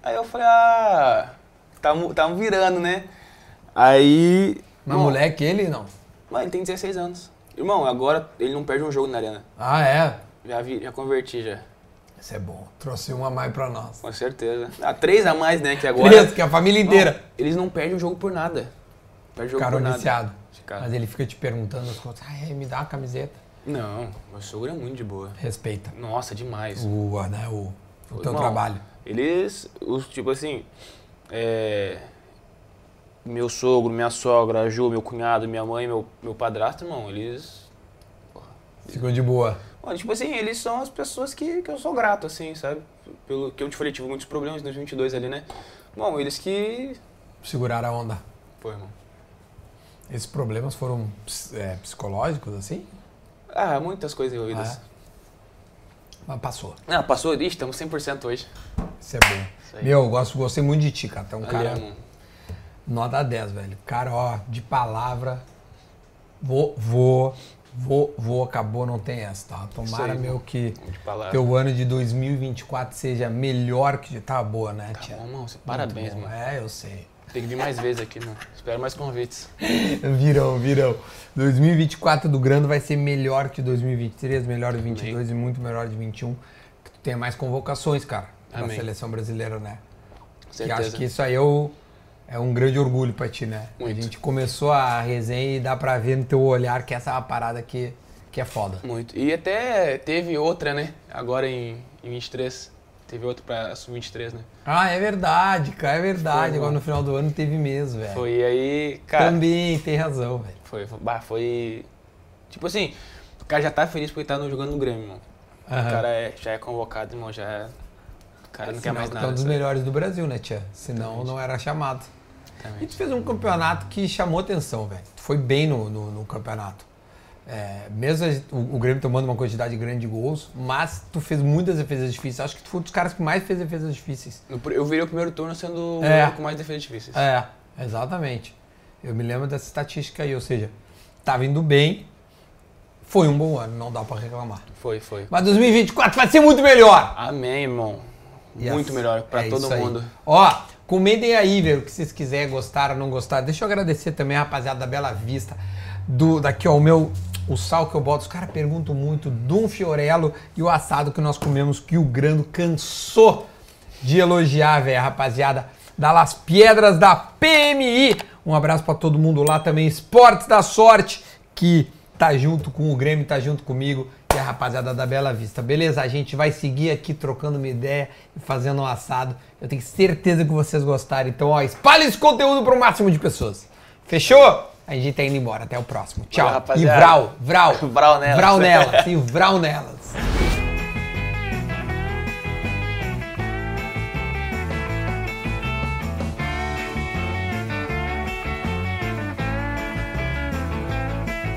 Aí eu falei, ah, tamo, tamo virando, né? Aí. Mas moleque, ele não. Mano, ele tem 16 anos. Irmão, agora ele não perde um jogo na arena. Ah, é? Já, vi, já converti já. Isso é bom. Trouxe uma a mais pra nós. Com certeza. Ah, três a mais, né? Que agora. Três, que é a família inteira. Não, eles não perdem o jogo por nada. Perde o jogo Ficaram por nada. viciados. Ficaram. Mas ele fica te perguntando as coisas. Ah, me dá uma camiseta. Não, meu sogro é muito de boa. Respeita. Nossa, demais. O, né, o, o teu Irmão, trabalho. Eles, os, tipo assim, é, meu sogro, minha sogra, a Ju, meu cunhado, minha mãe, meu, meu padrasto, irmão, eles, Ficou de boa. Mano, tipo assim, eles são as pessoas que, que eu sou grato, assim, sabe? Pelo que eu te falei, tive muitos problemas em 2022 ali, né? Bom, eles que... Seguraram a onda. Pô, irmão. Esses problemas foram é, psicológicos, assim? Ah, muitas coisas envolvidas. Ah, Mas passou. Ah, passou, ixi, estamos 100% hoje. Isso é bom. aí. Meu, eu gosto, gostei muito de ti, cara. É um Valeu, cara mano. nota 10, velho. Cara, ó, de palavra. Vou, vou, vou, vou, acabou, não tem essa, tá? Tomara, aí, meu, que teu ano de 2024 seja melhor que... Tá boa, né, Tá tia? bom, mano. Parabéns, bom. mano. É, eu sei. Tem que vir mais vezes aqui, né? Espero mais convites. Virão, virão. 2024 do Grando vai ser melhor que 2023, melhor de 22 e muito melhor de 21. Que tu tenha mais convocações, cara, pra Amém. seleção brasileira, né? Que Certeza. acho que isso aí é, o- é um grande orgulho pra ti, né? A Muito. gente começou a resenha e dá pra ver no teu olhar que essa é uma parada que, que é foda. Muito. E até teve outra, né? Agora em, em 23. Teve outra pra sub-23, né? Ah, é verdade, cara, é verdade. Foi, Agora no final do ano teve mesmo, velho. Foi aí, cara. Também, tem razão, velho. Foi, foi, bah, foi. Tipo assim, o cara já tá feliz porque tá no- jogando no Grêmio, irmão. Aham. O cara é, já é convocado, irmão, já é. O cara não quer mais tu nada. é um dos melhores do Brasil, né, tia? Senão Exatamente. não era chamado. E Exatamente. tu fez um campeonato que chamou atenção, velho. Tu foi bem no, no, no campeonato. É, mesmo o, o Grêmio tomando uma quantidade grande de gols, mas tu fez muitas defesas difíceis. Acho que tu foi um dos caras que mais fez defesas difíceis. Eu virei o primeiro turno sendo o É. jogo com mais defesas difíceis. É, exatamente. Eu me lembro dessa estatística aí, ou seja, tava indo bem, foi um bom ano, não dá pra reclamar. Foi, foi. Mas 2024 vai ser muito melhor! Amém, irmão. Yes. Muito melhor pra É todo isso aí. mundo. Ó, comentem aí, velho, o que vocês quiserem, ou não gostaram. Deixa eu agradecer também a rapaziada da Bela Vista. Do, daqui, ó, o meu. O sal que eu boto, os caras perguntam muito do Fiorello e o assado que nós comemos, que o Grando cansou de elogiar, velho, rapaziada da Las Piedras da PMI. Um abraço pra todo mundo lá também. Esportes da Sorte, que tá junto com o Grêmio, tá junto comigo e a rapaziada da Bela Vista. Beleza? A gente vai seguir aqui trocando uma ideia e fazendo um assado. Eu tenho certeza que vocês gostaram. Então, ó, espalhe esse conteúdo para o máximo de pessoas. Fechou? A gente tá indo embora. Até o próximo. Tchau. Valeu, e vral, vral. Vral nelas. Vral nelas. E vral nelas.